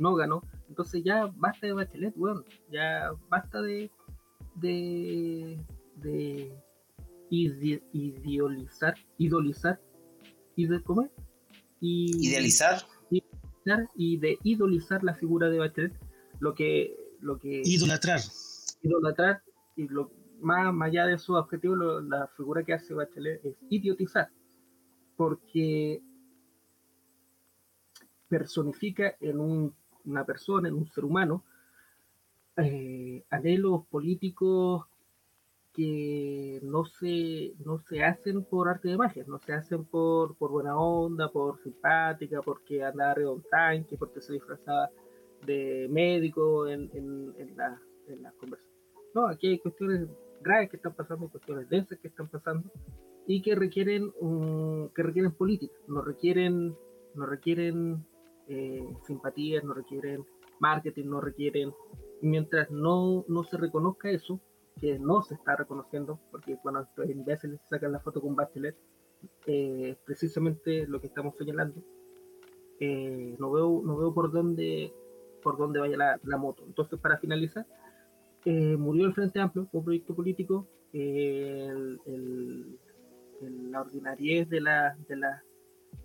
No ganó. Entonces ya basta de Bachelet, bueno, ya basta de, de, de idealizar, idolizar, y de, ¿cómo Y, idealizar. Y de idolizar la figura de Bachelet, lo que, lo que idolatrar. Idolatrar, y lo más, más allá de su objetivo, la figura que hace Bachelet es idiotizar, porque personifica en un, una persona, en un ser humano, eh, anhelos políticos que no se, no se hacen por arte de magia, no se hacen por, por buena onda, por simpática, porque andaba arriba un tanque, porque se disfrazaba de médico en, en, en la, en las conversaciones. No, aquí hay cuestiones graves que están pasando, cuestiones densas que están pasando y que requieren que requieren política, no requieren, no requieren eh, simpatías, no requieren marketing, no requieren, mientras no, no se reconozca eso, que no se está reconociendo, porque cuando estos imbéciles sacan la foto con Bachelet, eh, precisamente lo que estamos señalando, eh, no veo no veo por dónde por dónde vaya la, moto. Entonces, para finalizar, eh, murió el Frente Amplio, un proyecto político, el, la ordinariez de la, de, la,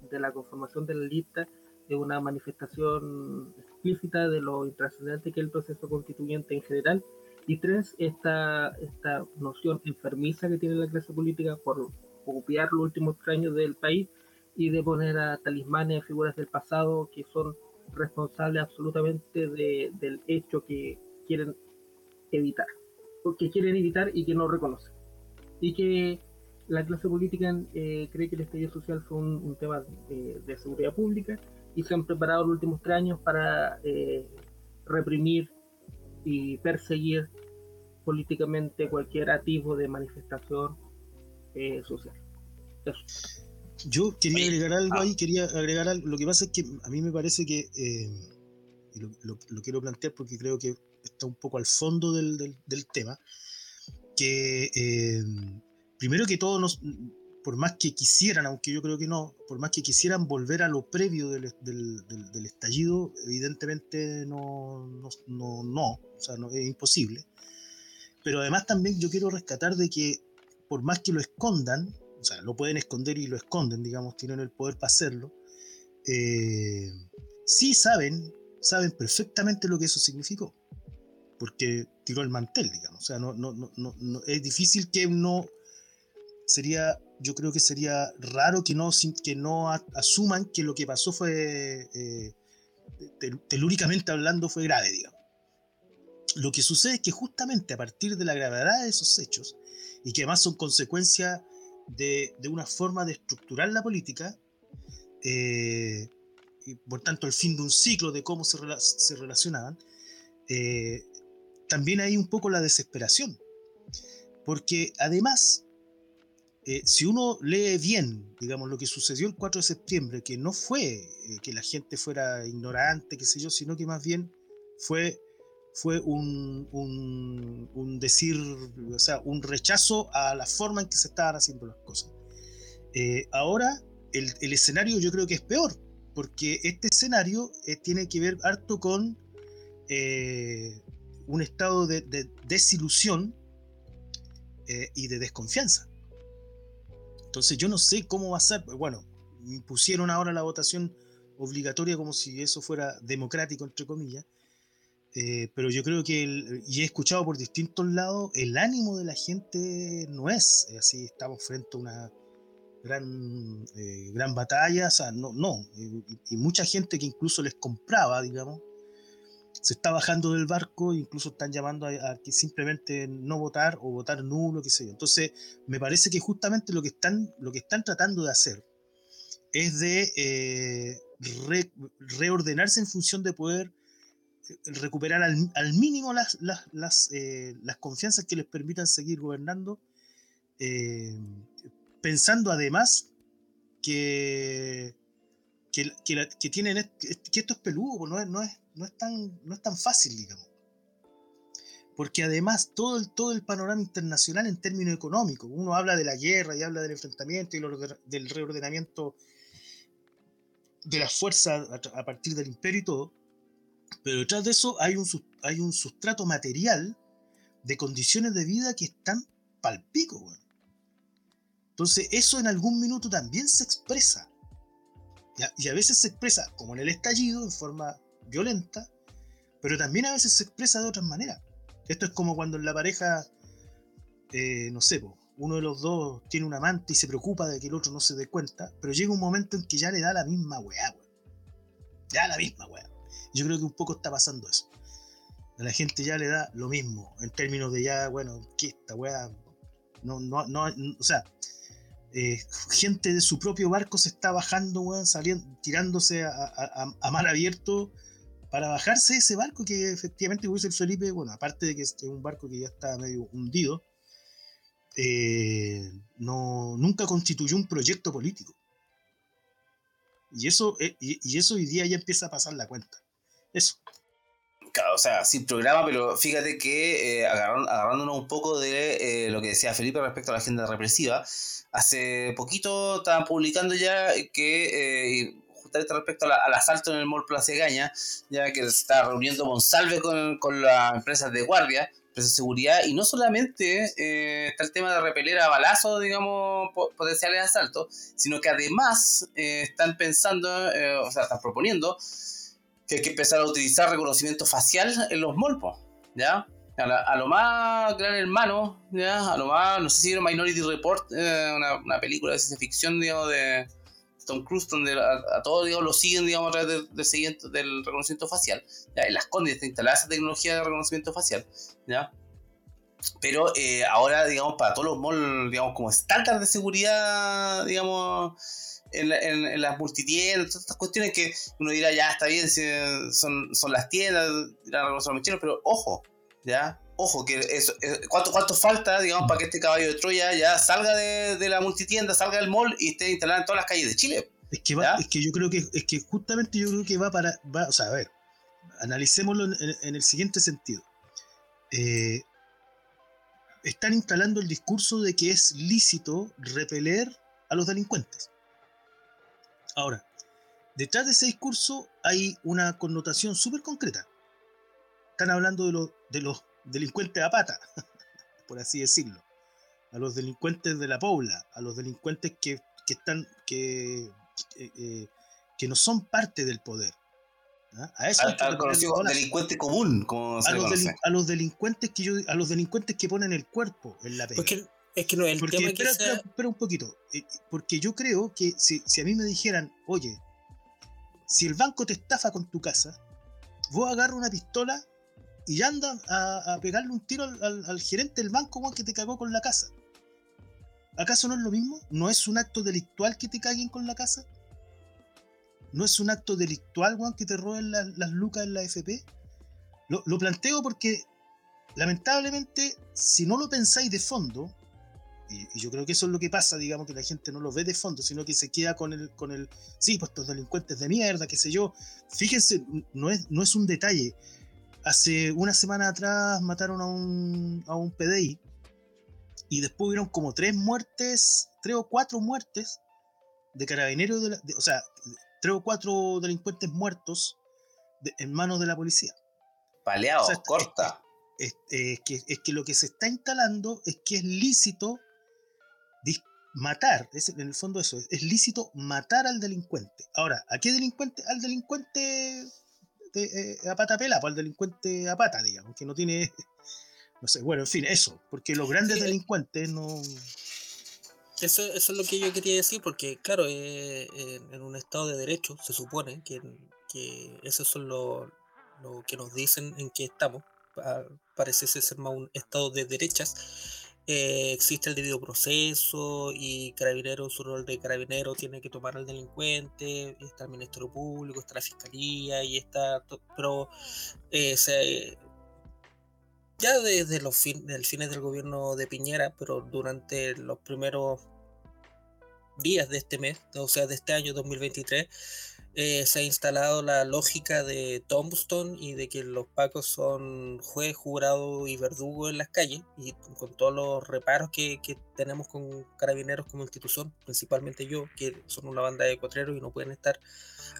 de la conformación de la lista de una manifestación explícita de lo intrascendente que es el proceso constituyente en general y tres, esta, esta noción enfermiza que tiene la clase política por copiar los últimos años del país y de poner a talismanes, figuras del pasado que son responsables absolutamente de, del hecho que quieren evitar, que quieren evitar y que no reconocen. Y que la clase política eh, cree que el estallido social fue un, tema de, seguridad pública y se han preparado los últimos tres años para eh, reprimir y perseguir políticamente cualquier atisbo de manifestación eh, social. Yo quería agregar algo ahí, quería agregar algo. Lo que pasa es que a mí me parece que, eh, y lo, quiero plantear porque creo que está un poco al fondo del, tema, que eh, primero que todo nos, por más que quisieran, aunque yo creo que no, por más que quisieran volver a lo previo del, estallido, evidentemente no, no, no, o sea, no, es imposible. Pero además también yo quiero rescatar de que por más que lo escondan, o sea, lo pueden esconder y lo esconden, digamos, tienen el poder para hacerlo, eh, sí saben, saben perfectamente lo que eso significó, porque tiró el mantel, digamos, o sea, no, no, no, no es difícil que no sería, yo creo que sería raro que no, que no asuman que lo que pasó fue, eh, telúricamente hablando, fue grave, digamos. Lo que sucede es que justamente a partir de la gravedad de esos hechos, y que además son consecuencia de, una forma de estructurar la política, eh, y por tanto el fin de un ciclo de cómo se, se relacionaban, eh, también hay un poco la desesperación. Porque además eh, si uno lee bien, digamos, lo que sucedió el 4 de septiembre, que no fue eh, que la gente fuera ignorante, qué sé yo, sino que más bien fue, fue un, un, decir, o sea, un rechazo a la forma en que se estaban haciendo las cosas. Eh, ahora, el, el, escenario yo creo que es peor, porque este escenario tiene que ver harto con un estado de, de desilusión y de desconfianza. Entonces yo no sé cómo va a ser. Bueno, impusieron ahora la votación obligatoria como si eso fuera democrático, entre comillas. Eh, pero yo creo que, y he escuchado por distintos lados, el ánimo de la gente no es así, estamos frente a una gran, eh, gran batalla, o sea, no, no. y mucha gente que incluso les compraba, digamos, se está bajando del barco, incluso están llamando a, que simplemente no votar o votar nulo, qué sé yo. Entonces, me parece que justamente lo que están, lo que están tratando de hacer es de eh, reordenarse en función de poder eh, recuperar al, mínimo las, las, eh, las, confianzas que les permitan seguir gobernando, pensando además que, que, que, tienen que esto es peludo, no es, no es no es tan, no es tan fácil, digamos. Porque además todo el, todo el panorama internacional en términos económicos, uno habla de la guerra y habla del enfrentamiento y del reordenamiento de las fuerzas a, partir del imperio y todo, pero detrás de eso hay un, hay un sustrato material de condiciones de vida que están palpico, bueno. Entonces eso en algún minuto también se expresa. Y a, veces se expresa, como en el estallido, en forma violenta, pero también a veces se expresa de otras maneras. Esto es como cuando en la pareja, eh, no sé, uno de los dos tiene un amante y se preocupa de que el otro no se dé cuenta, pero llega un momento en que ya le da la misma weá, Ya la misma weá. Yo creo que un poco está pasando eso. A la gente ya le da lo mismo, en términos de ya, bueno, que esta weá. No, no, no, o sea, eh, gente de su propio barco se está bajando, weón, saliendo, tirándose a, a, a mar abierto para bajarse ese barco que efectivamente el Felipe, bueno, aparte de que es un barco que ya está medio hundido, eh, no, nunca constituyó un proyecto político. Y eso, eh, y, eso hoy día ya empieza a pasar la cuenta. Eso. Claro, o sea, sin programa, pero fíjate que eh, agarrándonos un poco de lo que decía Felipe respecto a la agenda represiva, hace poquito estaban publicando ya que respecto al asalto en el Mall Plaza Gaña, ya que se está reuniendo Monsalve con, con las empresas de guardia, empresas de seguridad, y no solamente eh, está el tema de repeler a balazos, digamos, potenciales asaltos, sino que además eh, están pensando, eh, o sea, están proponiendo que hay que empezar a utilizar reconocimiento facial en los molpos, ¿ya? A, lo más gran hermano, ¿ya? A lo más, no sé si era Minority Report, una, una película de ciencia ficción, digamos, de Tom Cruise, donde a, todos digamos, lo siguen digamos, a través del, del reconocimiento facial. ¿ya? Las Condes está instalada esa tecnología de reconocimiento facial. ¿ya? Pero eh, ahora, digamos, para todos los malls, digamos, como estándar de seguridad, digamos, en, las multitiendas, todas estas cuestiones que uno dirá, ya está bien, son, son las tiendas, los mecheros, pero ojo, ¿ya? Ojo, que eso, eh, ¿cuánto, ¿cuánto falta, digamos, para que este caballo de Troya ya salga de, la multitienda, salga del mall y esté instalado en todas las calles de Chile? Es que, va, es que yo creo que, es que justamente yo creo que va para, va, o sea, a ver, analicémoslo en, el siguiente sentido. Eh, están instalando el discurso de que es lícito repeler a los delincuentes. Ahora, detrás de ese discurso hay una connotación súper concreta. Están hablando de, los de los delincuentes a pata, por así decirlo. A los delincuentes de la pobla, a los delincuentes que, están, que, eh, eh, que no son parte del poder. ¿ah? A eso al, conocido delincuente común, como a, los a, los delincuentes que yo, a los delincuentes que ponen el cuerpo en la pega. es que no, el porque, tema espera, espera, un poquito. Eh, porque yo creo que si, si a mí me dijeran, oye, si el banco te estafa con tu casa, vos agarras una pistola y anda a, pegarle un tiro al, gerente del banco que te cagó con la casa. ¿Acaso no es lo mismo? ¿No es un acto delictual que te caguen con la casa? ¿No es un acto delictual, que te roben las lucas en la FP? Lo, lo, planteo porque, lamentablemente, si no lo pensáis de fondo, y, yo creo que eso es lo que pasa, digamos, que la gente no lo ve de fondo, sino que se queda con el, con el, sí, pues estos delincuentes de mierda, qué sé yo. Fíjense, no es, no es un detalle. Hace una semana atrás mataron a un, a un PDI y después hubieron como tres muertes, tres o cuatro muertes de carabineros, de, o sea, tres o cuatro delincuentes muertos en manos de la policía. Paleado, corta. Es, que, es que lo que se está instalando es que es lícito matar, es, en el fondo eso, es, lícito matar al delincuente. Ahora, ¿a qué delincuente? Al delincuente eh, a pata pela, pues al delincuente a pata, digamos, que no tiene, no sé, bueno, en fin, eso, porque los grandes delincuentes no... Eso, eso es lo que yo quería decir, porque claro, eh, en un estado de derecho se supone que, que eso son lo, lo que nos dicen en que estamos, parece ser más un estado de derechas, eh, existe el debido proceso y Carabinero, su rol de carabinero, tiene que tomar al delincuente, está el Ministerio Público, está la Fiscalía y está. Pero eh, ya desde los fin, fines del gobierno de Piñera, pero durante los primeros días de este mes, o sea, de este año 2023, eh, se ha instalado la lógica de Tombstone y de que los pacos son juez, jurado y verdugo en las calles y con todos los reparos que, tenemos con carabineros como institución, principalmente yo, que son una banda de cuatreros y no pueden estar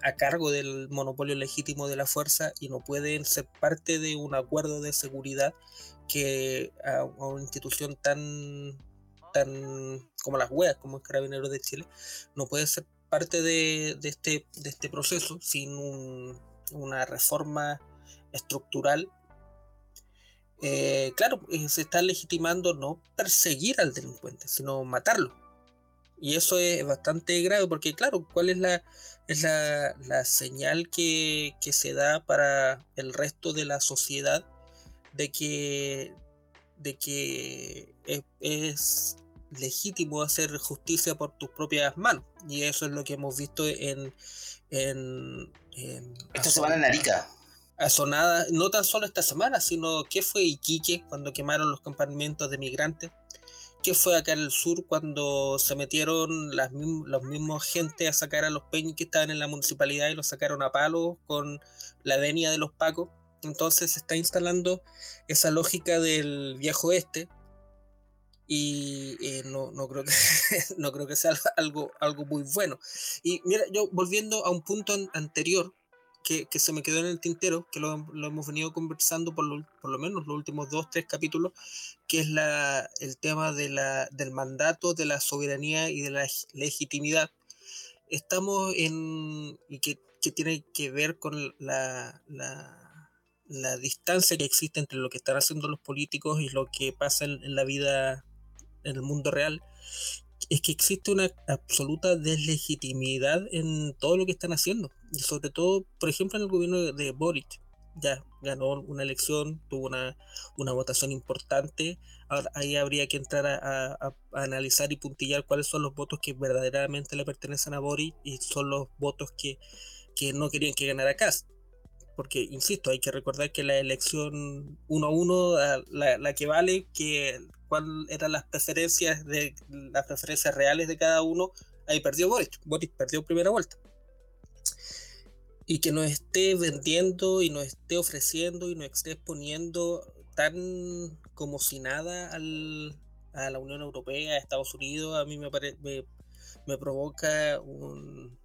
a cargo del monopolio legítimo de la fuerza y no pueden ser parte de un acuerdo de seguridad que a, una institución tan tan como las weas, como el Carabineros de Chile, no puede ser parte de, este, de este proceso sin una reforma estructural, eh, claro, eh, se está legitimando no perseguir al delincuente, sino matarlo. Y eso es bastante grave porque, claro, ¿cuál es la, es la, señal que, se da para el resto de la sociedad de que, de que es legítimo hacer justicia por tus propias manos. Y eso es lo que hemos visto en. en, esta semana en Arica. Asonada, no tan solo esta semana, sino que fue Iquique cuando quemaron los campamentos de migrantes. que fue acá en el sur cuando se metieron las los mismos gente a sacar a los peñas que estaban en la municipalidad y los sacaron a palo con la venia de los pacos? Entonces se está instalando esa lógica del viejo oeste, y eh, no, no, creo que, no creo que sea algo, algo muy bueno. Y mira, yo volviendo a un punto anterior que, que, se me quedó en el tintero, que lo, lo hemos venido conversando por lo, por lo, menos los últimos dos, tres capítulos, que es la, el tema de la, del mandato, de la soberanía y de la legitimidad. Estamos en, y que, que tiene que ver con la, la, la, distancia que existe entre lo que están haciendo los políticos y lo que pasa en la vida en el mundo real, es que existe una absoluta deslegitimidad en todo lo que están haciendo. Y sobre todo, por ejemplo, en el gobierno de Boric. Ya ganó una elección, tuvo una, una votación importante. Ahora, ahí habría que entrar a, analizar y puntillar cuáles son los votos que verdaderamente le pertenecen a Boric y son los votos que, que no querían que ganara Kass porque insisto, hay que recordar que la elección 1 a 1, la, la, que vale, que cuáles eran las preferencias de las preferencias reales de cada uno, ahí perdió Boris. Boris perdió primera vuelta. Y que nos esté vendiendo y nos esté ofreciendo y nos esté exponiendo tan como si nada al, a la Unión Europea, a Estados Unidos, a mí me, me provoca un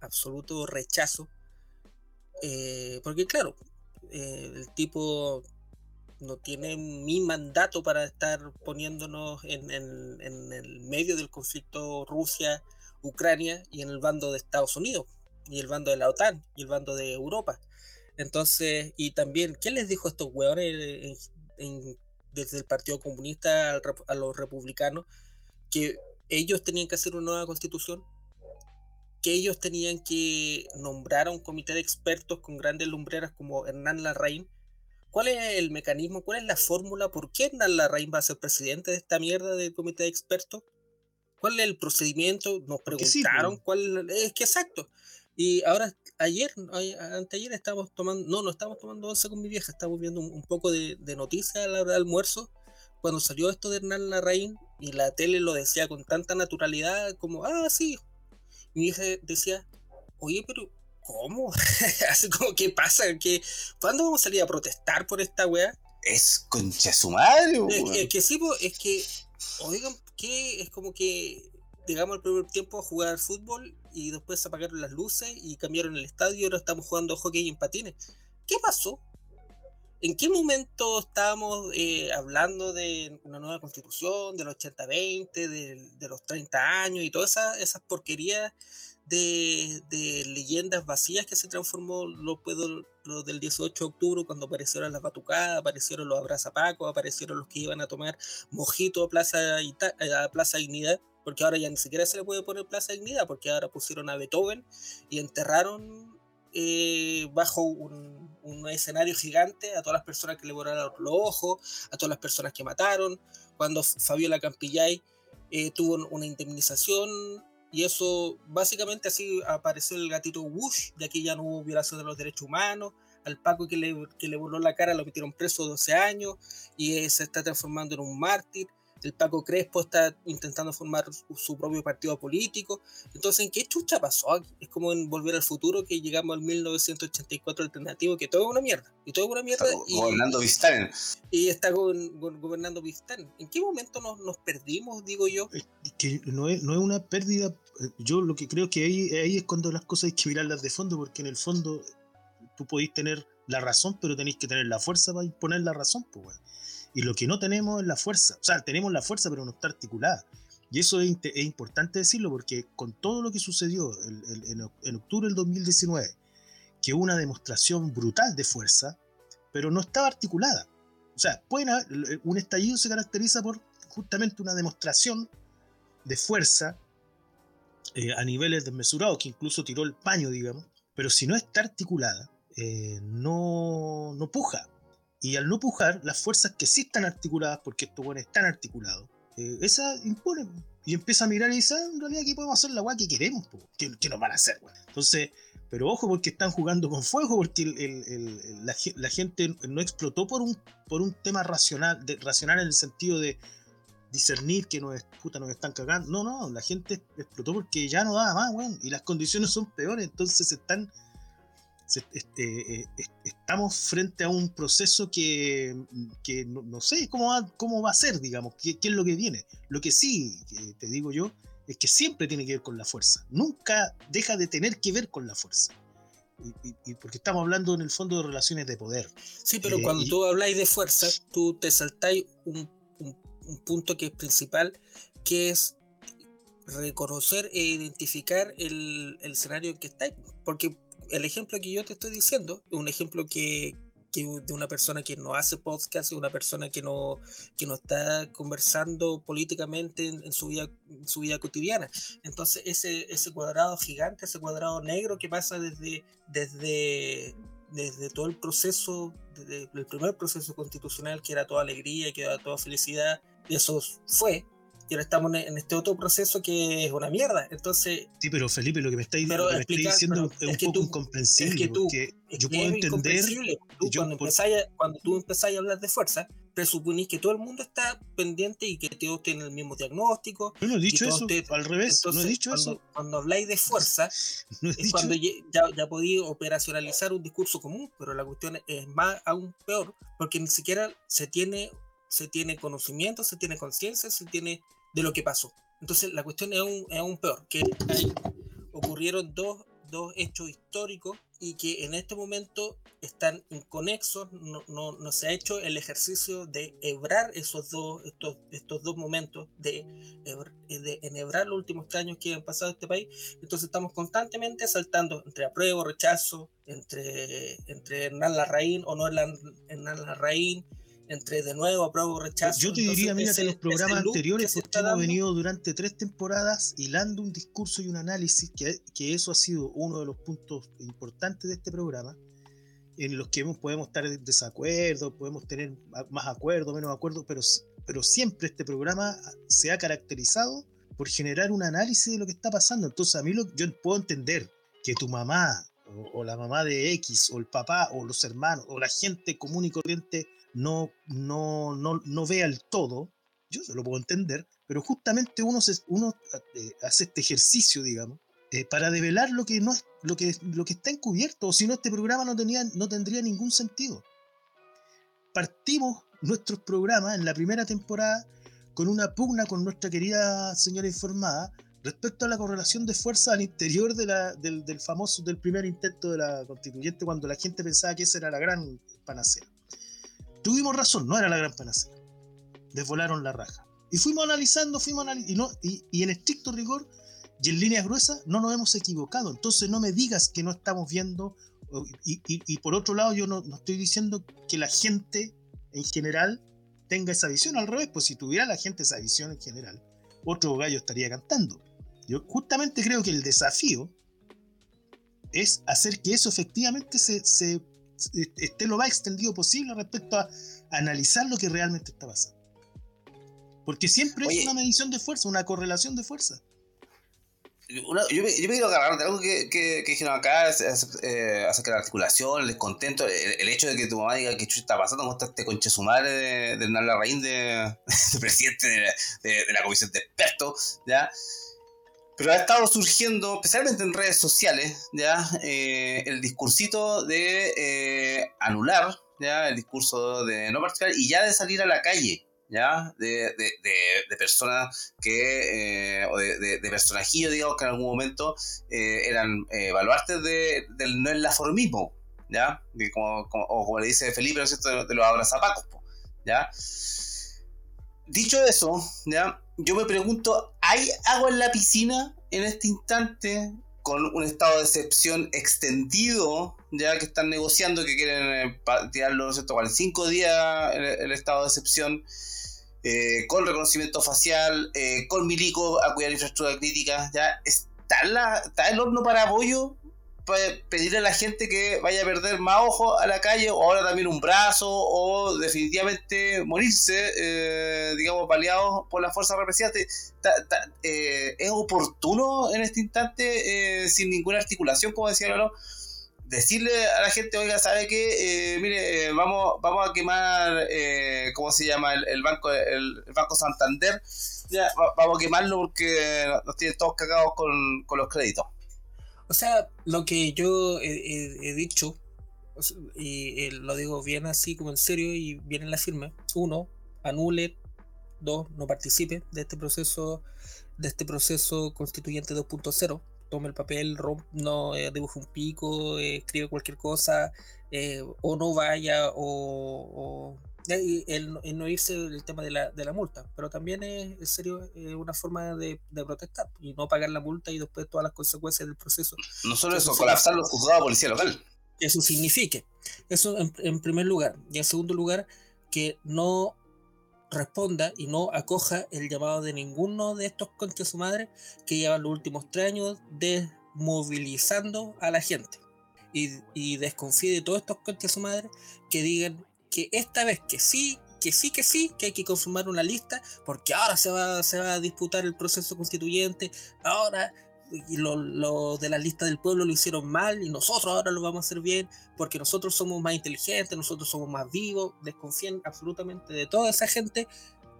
absoluto rechazo. Eh, porque claro, eh, el tipo no tiene mi mandato para estar poniéndonos en, el medio del conflicto Rusia-Ucrania y en el bando de Estados Unidos, y el bando de la OTAN, y el bando de Europa. Entonces, y también, ¿quién les dijo a estos hueones desde el Partido Comunista a los republicanos que ellos tenían que hacer una nueva constitución? Que ellos tenían que nombrar a un comité de expertos con grandes lumbreras como Hernán Larraín. ¿Cuál es el mecanismo? ¿Cuál es la fórmula? ¿Por qué Larraín va a ser presidente de esta mierda del comité de expertos? ¿Cuál es el procedimiento? Nos preguntaron cuál es que exacto. Y ahora, ayer, anteayer estábamos tomando, no, no estábamos tomando once con mi vieja, estábamos viendo un, poco de, de noticias a la hora de almuerzo, cuando salió esto de Hernán Larraín y la tele lo decía con tanta naturalidad como, ah, sí. Mi vieja decía, oye, pero ¿cómo? Así como, ¿qué pasa? ¿Qué, ¿Cuándo vamos a salir a protestar por esta weá? Es concha su madre, es, que sí, es que, oigan, que es como que llegamos al primer tiempo a jugar fútbol y después apagaron las luces y cambiaron el estadio y ahora estamos jugando hockey en patines. ¿Qué pasó? ¿En qué momento estábamos eh, hablando de una nueva constitución, del 80-20, de, los 30 años y todas esas, esas porquerías de, leyendas vacías que se transformó lo, lo, del 18 de octubre cuando aparecieron las batucadas, aparecieron los abrazapacos, aparecieron los que iban a tomar mojito a Plaza, a Plaza Dignidad? porque ahora ya ni siquiera se le puede poner Plaza Dignidad, porque ahora pusieron a Beethoven y enterraron eh, bajo un, escenario gigante a todas las personas que le volaron los ojos, a todas las personas que mataron. Cuando Fabiola Campillay eh, tuvo una indemnización y eso básicamente así apareció el gatito Wush, de aquí ya no hubo violación de los derechos humanos. Al Paco que le, que le voló la cara lo metieron preso 12 años y se está transformando en un mártir el Paco Crespo está intentando formar su propio partido político. Entonces, ¿en qué chucha pasó? Es como en Volver al Futuro que llegamos al 1984 alternativo, que todo es una mierda. Y todo es una mierda. y, gobernando Vistán. Y está gobernando Vistán. ¿En qué momento nos, nos perdimos, digo yo? que no es, no es una pérdida. Yo lo que creo que ahí, ahí es cuando las cosas hay que mirarlas de fondo, porque en el fondo tú podéis tener la razón, pero tenéis que tener la fuerza para imponer la razón, pues, y lo que no tenemos es la fuerza. O sea, tenemos la fuerza, pero no está articulada. Y eso es, importante decirlo porque con todo lo que sucedió en, octubre del 2019, que una demostración brutal de fuerza, pero no estaba articulada. O sea, un estallido se caracteriza por justamente una demostración de fuerza eh, a niveles desmesurados, que incluso tiró el paño, digamos, pero si no está articulada, eh, no, no puja. Y al no pujar, las fuerzas que sí están articuladas, porque estos buenos están articulados, eh, esas imponen. Y empieza a mirar y dice, ah, en realidad aquí podemos hacer la weá que queremos, que, nos van a hacer, weá. Entonces, pero ojo porque están jugando con fuego, porque la, gente no explotó por un, por un tema racional, de, racional en el sentido de discernir que nos, puta, nos están cagando. No, no, la gente explotó porque ya no daba más, weón. Y las condiciones son peores, entonces están estamos frente a un proceso que, no, sé cómo va, cómo va a ser, digamos, qué, es lo que viene. Lo que sí, te digo yo, es que siempre tiene que ver con la fuerza. Nunca deja de tener que ver con la fuerza. Y, porque estamos hablando en el fondo de relaciones de poder. Sí, pero eh, cuando tú habláis de fuerza, tú te saltáis un, punto que es principal, que es reconocer e identificar el, el escenario en que estáis. Porque el ejemplo que yo te estoy diciendo un ejemplo que, de una persona que no hace podcast, una persona que no, que no está conversando políticamente en, su, vida, su vida cotidiana. Entonces, ese, ese cuadrado gigante, ese cuadrado negro que pasa desde, desde, desde todo el proceso, desde el primer proceso constitucional, que era toda alegría, que era toda felicidad, y eso fue, y ahora estamos en este otro proceso que es una mierda. Entonces. Sí, pero Felipe, lo que me estáis, diciendo es, un poco incomprensible. Es que tú, porque yo puedo entender. cuando, cuando tú empezás a hablar de fuerza, presuponís que todo el mundo está pendiente y que todos tienen el mismo diagnóstico. Yo no he dicho eso, al revés, no he dicho cuando, eso. Cuando habláis de fuerza, es cuando ya, ya podéis operacionalizar un discurso común, pero la cuestión es más aún peor, porque ni siquiera se tiene se tiene conocimiento, se tiene conciencia, se tiene de lo que pasó. Entonces la cuestión es aún, es aún peor, que ocurrieron dos, dos hechos históricos y que en este momento están inconexos, no, no, no, se ha hecho el ejercicio de hebrar esos dos, estos, estos dos momentos, de, de enhebrar los últimos años que han pasado en este país. Entonces estamos constantemente saltando entre apruebo, rechazo, entre, entre Hernán Larraín o no Hernán Larraín, entre de nuevo apruebo rechazo. Yo te diría, mírate los programas anteriores, porque hemos venido durante tres temporadas hilando un discurso y un análisis, que, que, eso ha sido uno de los puntos importantes de este programa, en los que podemos estar en desacuerdo, podemos tener más acuerdo, menos acuerdo, pero, pero siempre este programa se ha caracterizado por generar un análisis de lo que está pasando. Entonces, a mí lo, yo puedo entender que tu mamá o, o la mamá de X, o el papá, o los hermanos, o la gente común y corriente no, no, no, no vea el todo, yo se lo puedo entender, pero justamente uno, uno eh, hace este ejercicio, digamos, eh, para develar lo que, no es, lo, que, lo que está encubierto, o si no, este programa no, tenía, no tendría ningún sentido. Partimos nuestros programas en la primera temporada con una pugna con nuestra querida señora informada respecto a la correlación de fuerza al interior del, del famoso, del primer intento de la constituyente, cuando la gente pensaba que esa era la gran panacea. Tuvimos razón, no era la gran panacea. Desvolaron la raja. Y fuimos analizando, fuimos analizando, y, y, en estricto rigor y en líneas gruesas no nos hemos equivocado. Entonces no me digas que no estamos viendo, y, por otro lado yo no, no, estoy diciendo que la gente en general tenga esa visión, al revés, pues si tuviera la gente esa visión en general, otro gallo estaría cantando. Yo justamente creo que el desafío es hacer que eso efectivamente se esté lo más extendido posible respecto a, analizar lo que realmente está pasando. Porque siempre Oye, es una medición de fuerza, una correlación de fuerza. Una, yo, me, yo, me, quiero agarrar de algo que, que, que dijeron acá eh, acerca de la articulación, el descontento, el, el, hecho de que tu mamá diga que chucha está pasando con este conche su madre de, de Hernán Larraín, de, de presidente de, de, de, la comisión de expertos, ¿ya? Pero ha estado surgiendo, especialmente en redes sociales, ya eh, el discursito de eh, anular ya el discurso de no participar y ya de salir a la calle, ya de, de, de, de personas que, eh, o de, de, personajillos, digamos, que en algún momento eran baluartes de, del no enlaformismo, ya, como, como, o como le dice Felipe, ¿no es cierto?, de los abrazapacos, ya. Dicho eso, ya, yo me pregunto, ¿hay agua en la piscina en este instante con un estado de excepción extendido, ya que están negociando, que quieren eh, tirarlo, ¿no cierto?, en cinco días el, el, estado de excepción, eh, con reconocimiento facial, eh, con milico a cuidar infraestructura crítica, ya está, la, está el horno para apoyo pedirle a la gente que vaya a perder más ojo a la calle o ahora también un brazo o definitivamente morirse, eh, digamos, paliados por las fuerzas represivas. Eh, ¿Es oportuno en este instante, eh, sin ninguna articulación, como decía Lalo, decirle a la gente, oiga, ¿sabe qué? mire, vamos, vamos a quemar, ¿cómo se llama? El, el banco el, el, Banco Santander. Ya, vamos a quemarlo porque nos tienen todos cagados con, con los créditos. O sea, lo que yo he, dicho, y lo digo bien así como en serio y bien en la firma, uno, anule, dos, no participe de este proceso, de este proceso constituyente 2.0, tome el papel, romp, no eh, dibuje un pico, eh, escribe cualquier cosa, eh, o no vaya, o y el, el, no irse el tema de la, de la multa, pero también es, en serio es una forma de, de, protestar y no pagar la multa y después todas las consecuencias del proceso. No solo eso, colapsar los juzgados de policía local. Eso signifique. Eso en, en, primer lugar. Y en segundo lugar, que no responda y no acoja el llamado de ninguno de estos conches su madre que llevan los últimos tres años desmovilizando a la gente. Y, y desconfíe de todos estos conches su madre que digan que esta vez que sí, que sí, que sí, que hay que consumar una lista, porque ahora se va, se va a disputar el proceso constituyente, ahora y lo, lo, de la lista del pueblo lo hicieron mal y nosotros ahora lo vamos a hacer bien porque nosotros somos más inteligentes, nosotros somos más vivos, desconfíen absolutamente de toda esa gente,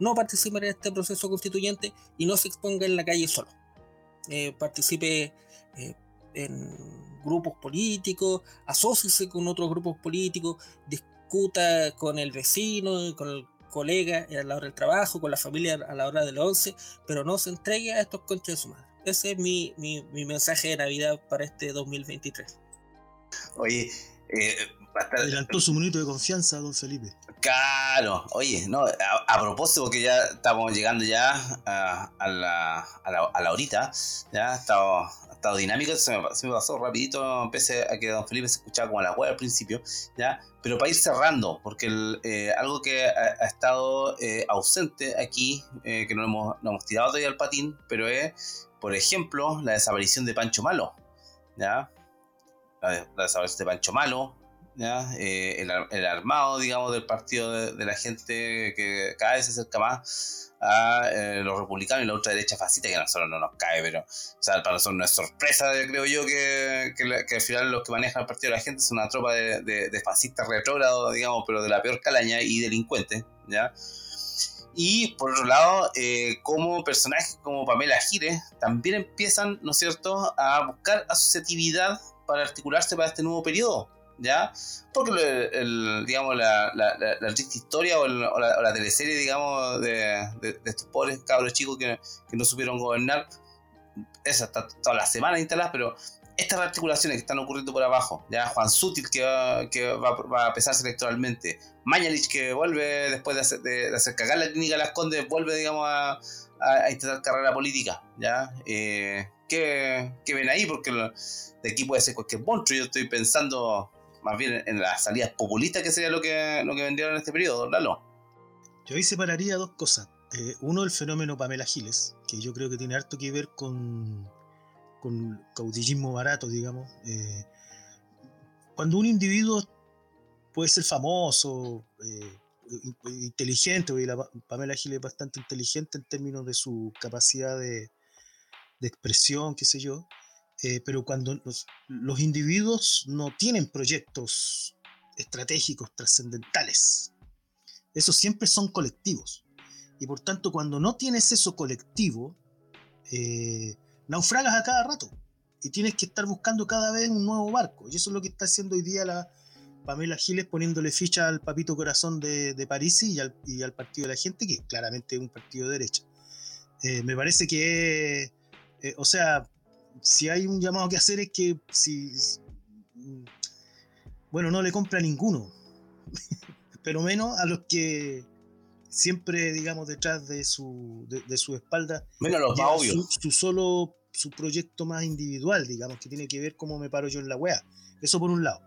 no participen en este proceso constituyente y no se exponga en la calle solo. Eh, participe eh, en grupos políticos, asóciese con otros grupos políticos, discuta con el vecino, con, el, colegas a la hora del trabajo, con la familia a la hora de las 11, pero no se entregue a estos conches de su madre. Ese es mi, mi, mi mensaje de Navidad para este 2023. Oye, eh, Adelantó su minuto de confianza, don Felipe. Claro, oye, no, a, propósito, porque ya estamos llegando ya a, la, a, la, a la horita, ya ha estado, ha estado dinámico, se me, se me, pasó rapidito, pese a que don Felipe se escuchaba como a la web al principio, ya, pero para ir cerrando, porque el, eh, algo que ha, ha estado eh, ausente aquí, eh, que no hemos, no hemos tirado todavía el patín, pero es, por ejemplo, la desaparición de Pancho Malo, ya, la desaparición de Pancho Malo, eh, el, armado, digamos, del partido de, la gente que cada vez se acerca más a eh, los republicanos y la ultraderecha fascista, que a nosotros no nos cae, pero o sea, para nosotros no es sorpresa, creo yo, que, que, al final los que manejan el partido de la gente son una tropa de, fascistas retrógrados, digamos, pero de la peor calaña y delincuentes, ¿ya? Y por otro lado, eh, como personajes como Pamela Gire también empiezan, ¿no es cierto?, a buscar asociatividad para articularse para este nuevo periodo. ¿Ya? Porque el, el, digamos, la, la, la, la, triste historia o, el, o, la, o, la, teleserie, digamos, de, de, de, estos pobres cabros chicos que, que no supieron gobernar, esa está toda la semana instalada, pero estas articulaciones que están ocurriendo por abajo, ya Juan Sutil que va, que va, va a pesarse electoralmente, Mañalich que vuelve después de hacer, de, de hacer cagar la clínica Las Condes, vuelve, digamos, a, a, intentar carrera política, ¿ya? Eh, ¿qué, ¿qué, ven ahí? Porque de aquí puede ser cualquier monstruo, yo estoy pensando más bien en las salidas populistas que sería lo que, lo que vendieron en este periodo, Lalo. Yo ahí separaría dos cosas. Eh, uno, el fenómeno Pamela Giles, que yo creo que tiene harto que ver con, con caudillismo barato, digamos. Eh, cuando un individuo puede ser famoso, eh, inteligente, y la Pamela Giles es bastante inteligente en términos de su capacidad de, de expresión, qué sé yo, eh, pero cuando los, los, individuos no tienen proyectos estratégicos trascendentales, esos siempre son colectivos. Y por tanto, cuando no tienes eso colectivo, eh, naufragas a cada rato. Y tienes que estar buscando cada vez un nuevo barco. Y eso es lo que está haciendo hoy día la Pamela Giles poniéndole ficha al papito corazón de, de París y al, y al, Partido de la Gente, que claramente es un partido de derecha. Eh, me parece que, eh, o sea, si hay un llamado que hacer es que si bueno no le compra a ninguno. Pero menos a los que siempre digamos detrás de su de, de su espalda menos los más obvios. su, su, solo su proyecto más individual digamos que tiene que ver cómo me paro yo en la wea eso por un lado.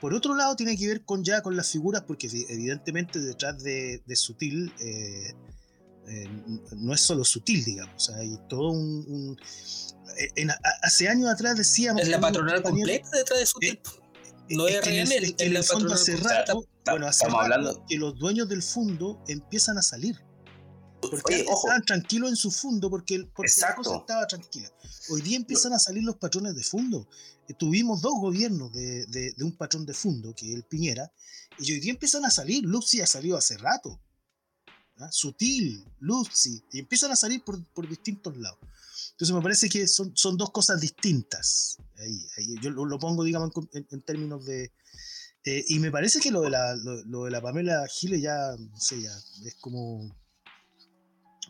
Por otro lado tiene que ver con ya con las figuras porque evidentemente detrás de, de Sutil eh, eh, no es solo sutil digamos hay todo un, un en, hace años atrás decíamos. Es la patronal completa detrás de su eh, tiempo. No es en. El, en el fondo hace rato, está, bueno, hace rato hablando. que los dueños del fondo empiezan a salir. Porque Oye, estaban tranquilos en su fondo porque, porque la cosa estaba tranquila. Hoy día empiezan a salir los patrones de fondo. Eh, tuvimos dos gobiernos de, de, de, un patrón de fondo, que es el Piñera, y hoy día empiezan a salir. Luxi ha salido hace rato. ¿Ah? Sutil, Luxi, y empiezan a salir por, por distintos lados. Entonces me parece que son, son dos cosas distintas. Ahí, ahí yo lo, pongo, digamos, en, términos de... Eh, y me parece que lo de la, lo, lo, de la Pamela Giles ya, no sé, ya es como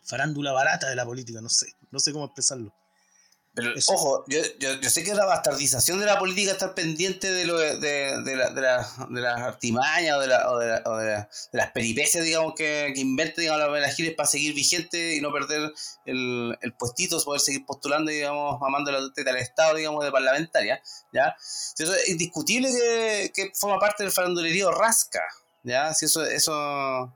farándula barata de la política, no sé, no sé cómo expresarlo. Pero Eso. ojo, yo, yo, yo, sé que la bastardización de la política estar pendiente de, lo, de, de, la, de, la, de las artimañas o, de, la, o, de, la, o de, la, de, las peripecias, digamos, que, que invente, digamos, la Giles para seguir vigente y no perder el, el puestito, poder seguir postulando, digamos, mamando la teta al Estado, digamos, de parlamentaria, ¿ya? Eso es indiscutible que, que forma parte del farandulerío rasca, ¿ya? Si eso, eso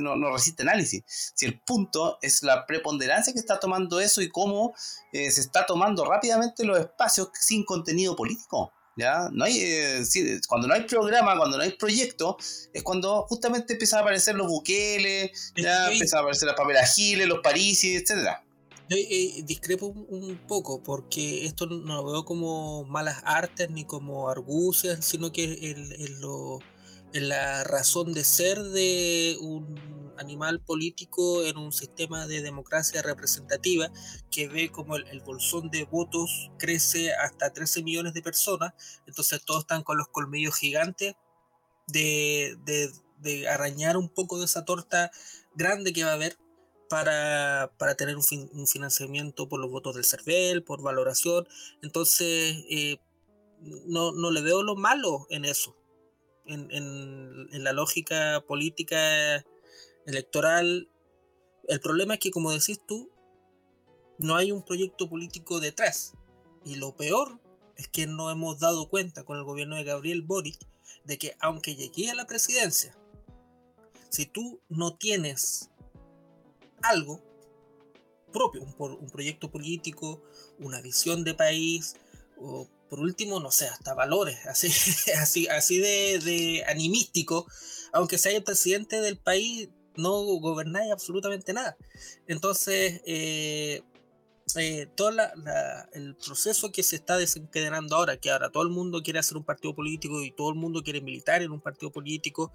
no, no, resiste análisis. Si el punto es la preponderancia que está tomando eso y cómo eh, se está tomando rápidamente los espacios sin contenido político. ¿Ya? No hay, eh, cuando no hay programa, cuando no hay proyecto, es cuando justamente empiezan a aparecer los buqueles, ya empiezan a aparecer las papelas giles, los parisi, etcétera. Yo eh, discrepo un, un, poco porque esto no lo veo como malas artes ni como argucias, sino que el, el, lo, la razón de ser de un animal político en un sistema de democracia representativa que ve como el, el, bolsón de votos crece hasta 13 millones de personas, entonces todos están con los colmillos gigantes de, de, de arañar un poco de esa torta grande que va a haber para, para tener un, financiamiento por los votos del CERVEL, por valoración. Entonces, eh, no, no, le veo lo malo en eso, en, en, en, la lógica política electoral. El problema es que, como decís tú, no hay un proyecto político detrás. Y lo peor es que no hemos dado cuenta con el gobierno de Gabriel Boric de que aunque llegué a la presidencia, si tú no tienes algo propio, un, un proyecto político, una visión de país, o por último, no sé, hasta valores, así, así, así de, de animístico, aunque sea el presidente del país, no gobernáis absolutamente nada. Entonces, eh, eh, todo el proceso que se está desencadenando ahora, que ahora todo el mundo quiere hacer un partido político y todo el mundo quiere militar en un partido político,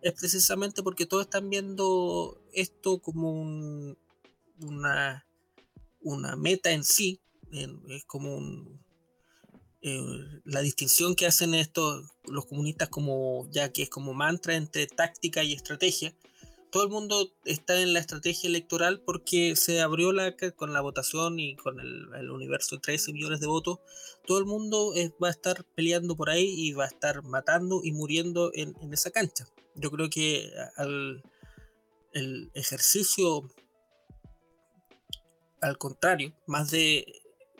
es precisamente porque todos están viendo esto como una, una meta en sí, es como eh, la distinción que hacen estos los comunistas como ya que es como mantra entre táctica y estrategia todo el mundo está en la estrategia electoral porque se abrió la, con la votación y con el, universo de 13 millones de votos. Todo el mundo va a estar peleando por ahí y va a estar matando y muriendo en, en esa cancha. Yo creo que al, el ejercicio, al contrario, más de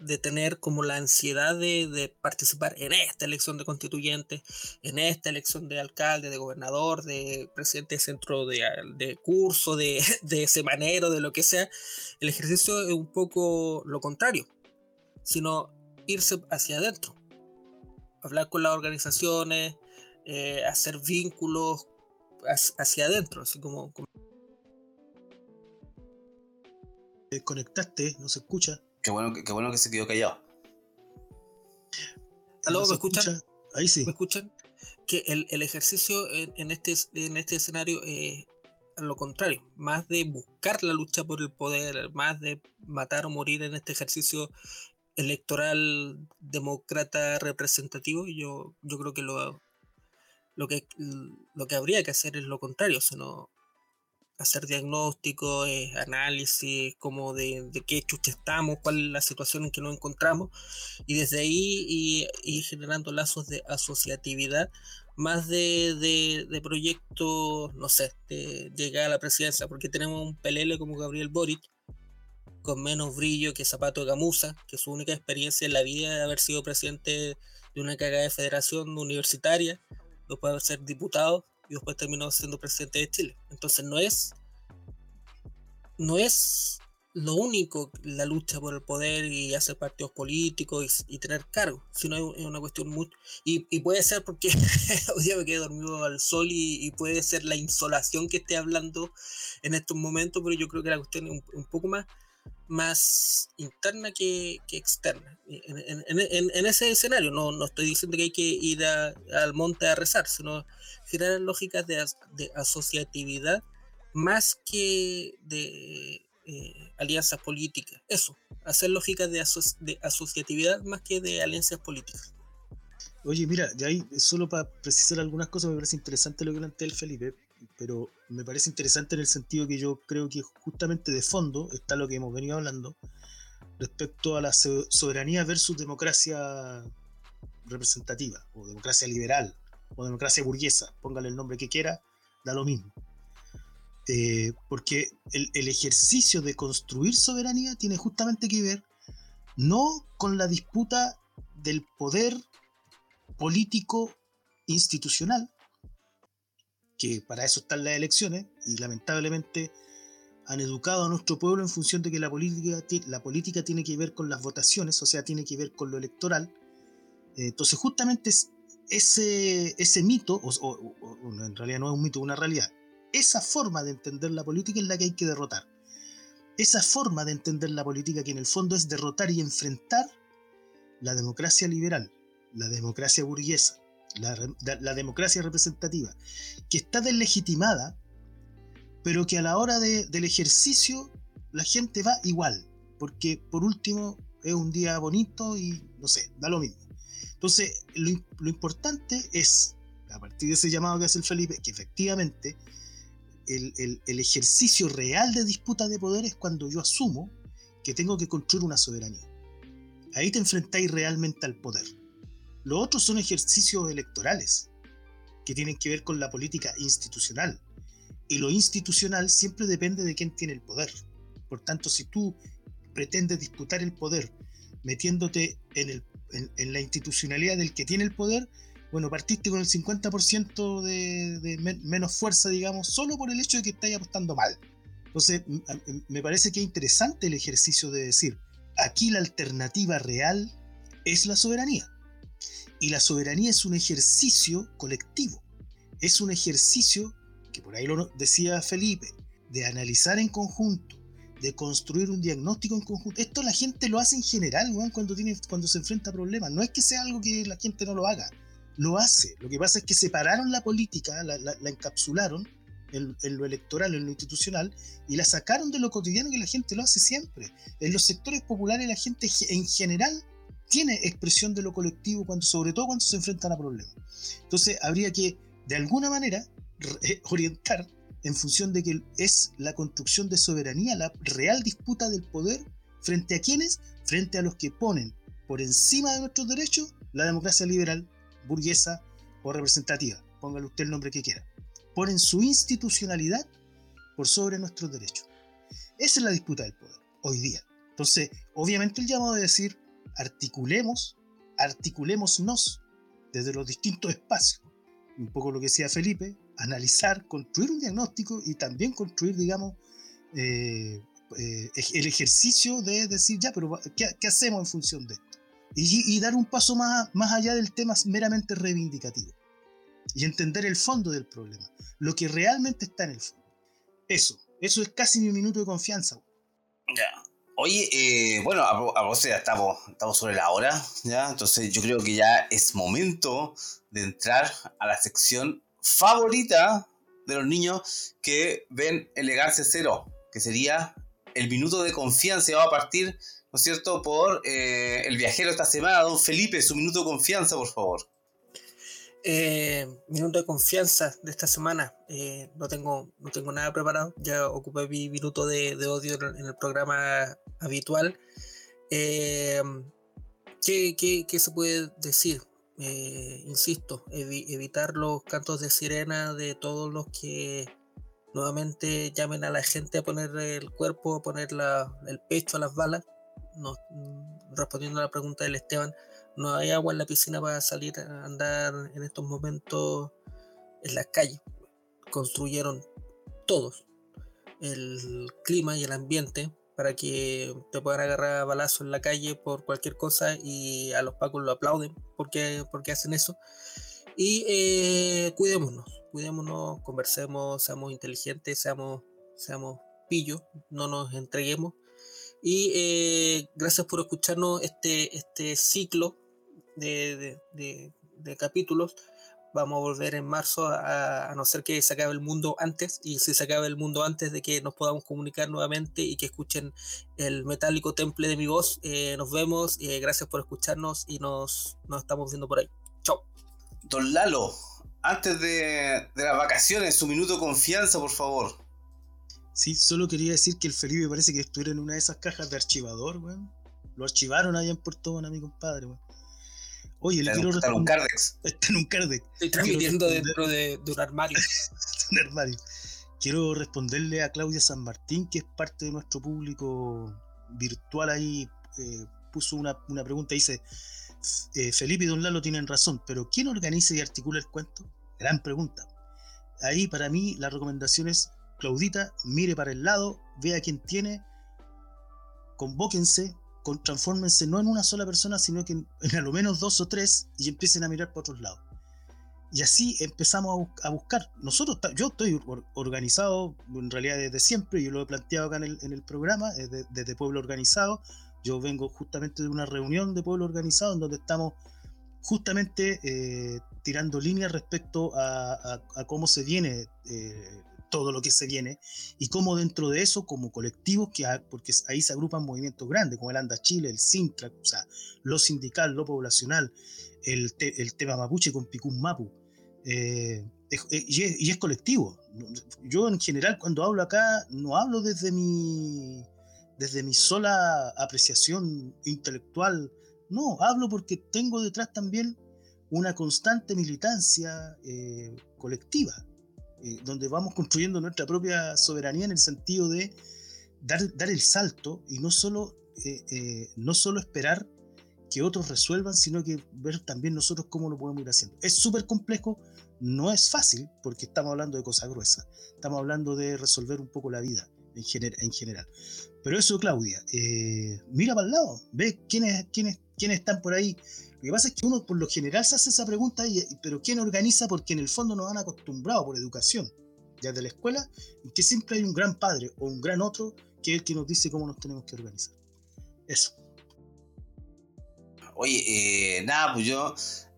de tener como la ansiedad de, participar en esta elección de constituyente, en esta elección de alcalde, de gobernador, de presidente de centro de, curso, de, de, semanero, de lo que sea, el ejercicio es un poco lo contrario, sino irse hacia adentro, hablar con las organizaciones, eh, hacer vínculos hacia adentro, así como... como... Conectaste, no se escucha. Qué bueno, qué bueno que se quedó callado. ¿Aló? ¿Me escuchan? Ahí sí. ¿Me escuchan? Que el, el ejercicio en, en, este, en este escenario es lo contrario, más de buscar la lucha por el poder, más de matar o morir en este ejercicio electoral demócrata representativo, yo, yo creo que lo, lo que lo que habría que hacer es lo contrario, sino hacer diagnóstico, análisis, como de, de, qué chucha estamos, cuál es la situación en que nos encontramos, y desde ahí y generando lazos de asociatividad, más de, de, de proyectos, no sé, de llegar a la presidencia, porque tenemos un pelele como Gabriel Boric, con menos brillo que Zapato de Gamusa, que su única experiencia en la vida es haber sido presidente de una cagada de federación universitaria, después de ser diputado, y después terminó siendo presidente de Chile. Entonces no es no es lo único la lucha por el poder y hacer partidos políticos y, tener cargos, sino es una cuestión muy... Y, y puede ser porque hoy día me quedé dormido al sol y, y, puede ser la insolación que esté hablando en estos momentos, pero yo creo que la cuestión es un poco más más interna que, externa. En, en, ese escenario, no, no estoy diciendo que hay que ir al monte a rezar, sino generar lógicas de, asociatividad más que de eh, alianzas políticas. Eso, hacer lógicas de asociatividad más que de alianzas políticas. Oye, mira, ya ahí, solo para precisar algunas cosas, me parece interesante lo que plantea el Felipe pero me parece interesante en el sentido que yo creo que justamente de fondo está lo que hemos venido hablando respecto a la soberanía versus democracia representativa, o democracia liberal, o democracia burguesa, póngale el nombre que quiera, da lo mismo. Eh, porque el, el, ejercicio de construir soberanía tiene justamente que ver no con la disputa del poder político institucional, que para eso están las elecciones, y lamentablemente han educado a nuestro pueblo en función de que la política, la política tiene que ver con las votaciones, o sea, tiene que ver con lo electoral. Eh, entonces, justamente ese, ese mito, o, en realidad no es un mito, es una realidad, esa forma de entender la política es la que hay que derrotar. Esa forma de entender la política que en el fondo es derrotar y enfrentar la democracia liberal, la democracia burguesa, la, la, democracia representativa, que está deslegitimada, pero que a la hora de, del ejercicio la gente va igual, porque por último es un día bonito y no sé, da lo mismo. Entonces, lo, lo importante es a partir de ese llamado que hace el Felipe, que efectivamente el, el ejercicio real de disputa de poder es cuando yo asumo que tengo que construir una soberanía. Ahí te enfrentáis realmente al poder. Los otros son ejercicios electorales que tienen que ver con la política institucional. Y lo institucional siempre depende de quién tiene el poder. Por tanto, si tú pretendes disputar el poder metiéndote en, la institucionalidad del que tiene el poder, bueno, partiste con el 50% de, de menos fuerza, digamos, solo por el hecho de que estáis apostando mal. Entonces, me parece que es interesante el ejercicio de decir, aquí la alternativa real es la soberanía. Y la soberanía es un ejercicio colectivo. Es un ejercicio, que por ahí lo decía Felipe, de analizar en conjunto, de construir un diagnóstico en conjunto. Esto la gente lo hace en general, cuando, tiene, cuando se enfrenta a problemas. No es que sea algo que la gente no lo haga. Lo hace. Lo que pasa es que separaron la política, la, encapsularon en, en, lo electoral, en lo institucional, y la sacaron de lo cotidiano que la gente lo hace siempre. En los sectores populares la gente en general tiene expresión de lo colectivo, cuando, sobre todo cuando se enfrentan a problemas. Entonces habría que, de alguna manera, eh, orientar en función de que es la construcción de soberanía, la real disputa del poder, frente a quienes, frente a los que ponen por encima de nuestros derechos la democracia liberal, burguesa o representativa, póngale usted el nombre que quiera. Ponen su institucionalidad por sobre nuestros derechos. Esa es la disputa del poder, hoy día. Entonces, obviamente el llamado de decir, articulemos, articulémonos desde los distintos espacios. Un poco lo que decía Felipe, analizar, construir un diagnóstico y también construir, digamos, eh, eh, el ejercicio de decir, ya, pero ¿qué, hacemos en función de esto? Y, dar un paso más, más allá del tema meramente reivindicativo. Y entender el fondo del problema, lo que realmente está en el fondo. Eso, eso es casi mi minuto de confianza. Ya. Oye, eh, bueno, a, vos ya estamos, estamos sobre la hora, ¿ya? Entonces yo creo que ya es momento de entrar a la sección favorita de los niños que ven Elegancia Cero, que sería el minuto de confianza. Va a partir, ¿no es cierto?, por eh, el viajero esta semana, don Felipe, su minuto de confianza, por favor. Eh, minuto de confianza de esta semana. Eh, no, tengo, no tengo nada preparado. Ya ocupé mi minuto de, odio en el programa habitual. Eh, ¿qué, se puede decir? insisto, evitar los cantos de sirena de todos los que nuevamente llamen a la gente a poner el cuerpo, a poner el pecho a las balas. Mm, respondiendo a la pregunta del Esteban, no hay agua en la piscina para salir a andar en estos momentos en las calles. Construyeron todos el clima y el ambiente para que te puedan agarrar a balazo en la calle por cualquier cosa y a los pacos lo aplauden porque, porque hacen eso. Y eh, cuidémonos, cuidémonos, conversemos, seamos inteligentes, seamos, seamos pillos, no nos entreguemos. Y eh, gracias por escucharnos este, este ciclo de, de, capítulos. Vamos a volver en marzo, a, no ser que se acabe el mundo antes, y si se acabe el mundo antes de que nos podamos comunicar nuevamente y que escuchen el metálico temple de mi voz. Eh, nos vemos, eh, gracias por escucharnos y nos, nos estamos viendo por ahí. Chao. Don Lalo, antes de, de las vacaciones, su minuto de confianza, por favor. Sí, solo quería decir que el Felipe parece que estuviera en una de esas cajas de archivador, weón. Lo archivaron allá en Puerto mi compadre, weón. Oye, le quiero Está en un Cardex. Está en un Cardex. Estoy transmitiendo dentro de, un armario. un armario. Quiero responderle a Claudia San Martín, que es parte de nuestro público virtual ahí. Eh, puso una, pregunta, dice, eh, Felipe y Don Lalo tienen razón, pero ¿quién organiza y articula el cuento? Gran pregunta. Ahí para mí la recomendación es, Claudita, mire para el lado, vea quién tiene, convóquense, transfórmense no en una sola persona, sino que en, a lo menos dos o tres y empiecen a mirar por otros lados. Y así empezamos a, buscar. Nosotros, yo estoy organizado en realidad desde siempre, yo lo he planteado acá en el, programa, desde, Pueblo Organizado. Yo vengo justamente de una reunión de Pueblo Organizado en donde estamos justamente eh, tirando líneas respecto a, cómo se viene eh, todo lo que se viene y cómo dentro de eso, como colectivos, que porque ahí se agrupan movimientos grandes, como el Anda Chile, el Sintra, o sea, lo sindical, lo poblacional, el, el tema mapuche con Picún Mapu, Eh, y, es, y, es, colectivo. Yo en general cuando hablo acá no hablo desde mi, desde mi sola apreciación intelectual, no, hablo porque tengo detrás también una constante militancia eh, colectiva, eh, donde vamos construyendo nuestra propia soberanía en el sentido de dar, dar el salto y no solo, eh, no solo esperar que otros resuelvan, sino que ver también nosotros cómo lo podemos ir haciendo. Es súper complejo, no es fácil, porque estamos hablando de cosas gruesas, estamos hablando de resolver un poco la vida en, en general. Pero eso, Claudia, eh, mira para el lado, ve quiénes, quiénes, quiénes están por ahí. Lo que pasa es que uno por lo general se hace esa pregunta, pero ¿quién organiza? Porque en el fondo nos han acostumbrado por educación, desde la escuela, que siempre hay un gran padre o un gran otro que es el que nos dice cómo nos tenemos que organizar. Eso. Oye, eh, nada, pues yo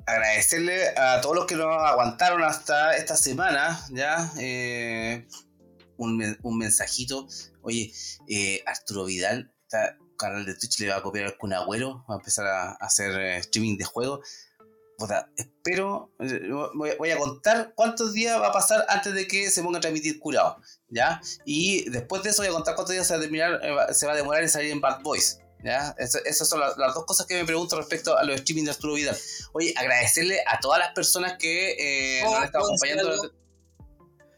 agradecerle a todos los que nos aguantaron hasta esta semana, ya. Eh, un, un, mensajito. Oye, eh, Arturo Vidal, está canal de Twitch le va a copiar al Kun Agüero, va a empezar a, hacer eh, streaming de juego. espero, voy, a contar cuántos días va a pasar antes de que se ponga a transmitir curado, ¿ya? Y después de eso voy a contar cuántos días se va a, terminar, se va a demorar en salir en Bad Boys, ¿Ya? esas son las, dos cosas que me pregunto respecto a los streaming de Arturo Vidal. Oye, agradecerle a todas las personas que eh, nos han estado acompañando.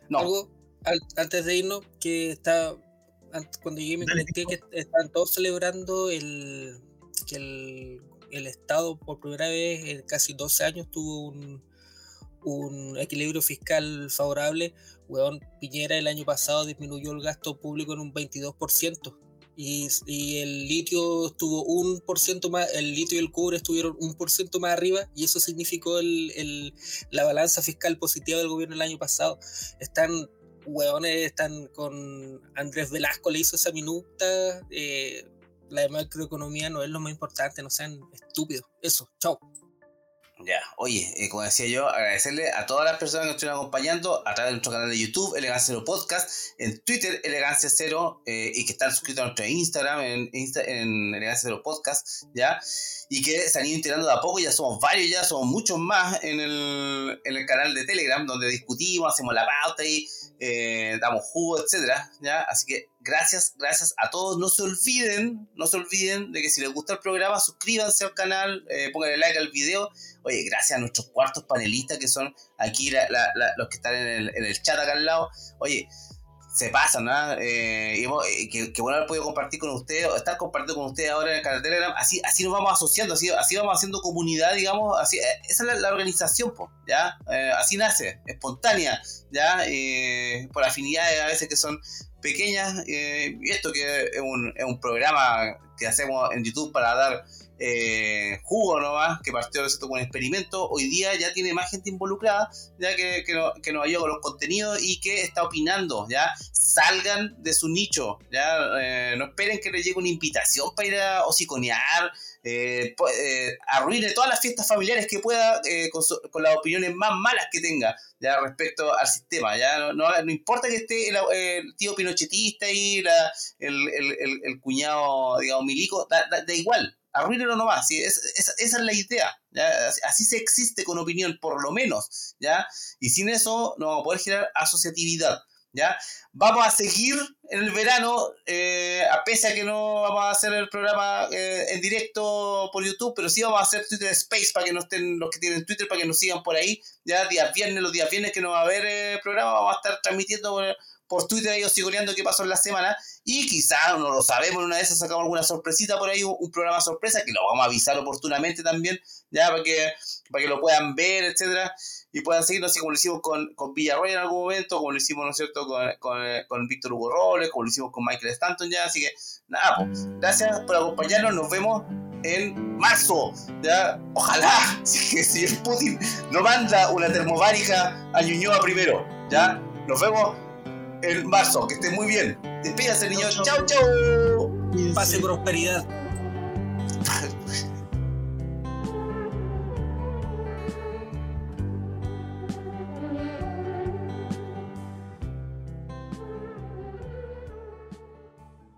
No. antes de irnos, que está cuando llegué me conecté que están todos celebrando el que el, el, Estado por primera vez en casi 12 años tuvo un, un equilibrio fiscal favorable. Weón, Piñera el año pasado disminuyó el gasto público en un 22%. Y, y, el litio estuvo un por ciento más, el litio y el cobre estuvieron un por ciento más arriba y eso significó el, el, la balanza fiscal positiva del gobierno el año pasado. Están, hueones, están con Andrés Velasco, le hizo esa minuta. Eh, la macroeconomía no es lo más importante, no sean estúpidos. Eso, chao. Ya, oye, eh, como decía yo, agradecerle a todas las personas que nos estuvieron acompañando a través de nuestro canal de YouTube, Elegancia Cero Podcast, en Twitter, Elegancia Cero, eh, y que están suscritos a nuestro Instagram, en, en Elegancia Cero Podcast, ¿ya? Y que se han ido integrando de a poco, ya somos varios, ya somos muchos más en el, en el canal de Telegram, donde discutimos, hacemos la pauta y eh, damos jugo, etcétera, ¿ya? Así que gracias, gracias a todos. No se olviden, no se olviden de que si les gusta el programa, suscríbanse al canal, eh, pónganle like al video. Oye, gracias a nuestros cuartos panelistas que son aquí los que están en el, en el chat acá al lado. Oye, se pasan, ¿no? Eh, y, que, que, bueno haber podido compartir con ustedes, estar compartiendo con ustedes ahora en el canal Telegram, así, así nos vamos asociando, así, así vamos haciendo comunidad, digamos, así, eh, esa es la, organización, pues, ¿ya? Eh, así nace, espontánea, ¿ya? por afinidades a veces que son pequeñas, y esto que es un programa que hacemos en YouTube para dar eh, jugo nomás, que partió con un experimento, hoy día ya tiene más gente involucrada, ya que, que, nos ayuda con los contenidos y que está opinando, ya salgan de su nicho, ya eh, no esperen que les llegue una invitación para ir a hociconear, eh, eh, arruine todas las fiestas familiares que pueda con, las opiniones más malas que tenga ya respecto al sistema. Ya no, importa que esté el, tío pinochetista y la, el, el, el, cuñado, digamos, milico, da, da igual arruínelo nomás, ¿sí? esa es la idea, así se existe con opinión, por lo menos, ¿ya? Y sin eso no vamos a poder generar asociatividad, ¿ya? Vamos a seguir en el verano, eh, a pesar que no vamos a hacer el programa eh, en directo por YouTube, pero sí vamos a hacer Twitter Space para que no estén los que tienen Twitter, para que nos sigan por ahí, ya días viernes, los días viernes que no va a haber eh, programa, vamos a estar transmitiendo por Twitter ellos sigoneando qué pasó en la semana y quizá no lo sabemos, una vez sacamos alguna sorpresita por ahí, un, programa sorpresa que lo vamos a avisar oportunamente también, ya para que, para que lo puedan ver, etcétera, y puedan seguirnos así como lo hicimos con, con Villarroel en algún momento, como lo hicimos, ¿no es cierto?, con, con, con Víctor Hugo Robles, como lo hicimos con Michael Stanton ya, así que nada, pues, gracias por acompañarnos, nos vemos en marzo, ya, ojalá, si que si Putin no manda una termobárica a Ñuñoa primero, ya, nos vemos el marzo. Que esté muy bien. Despídase, niños. Chau, chau. Pase prosperidad.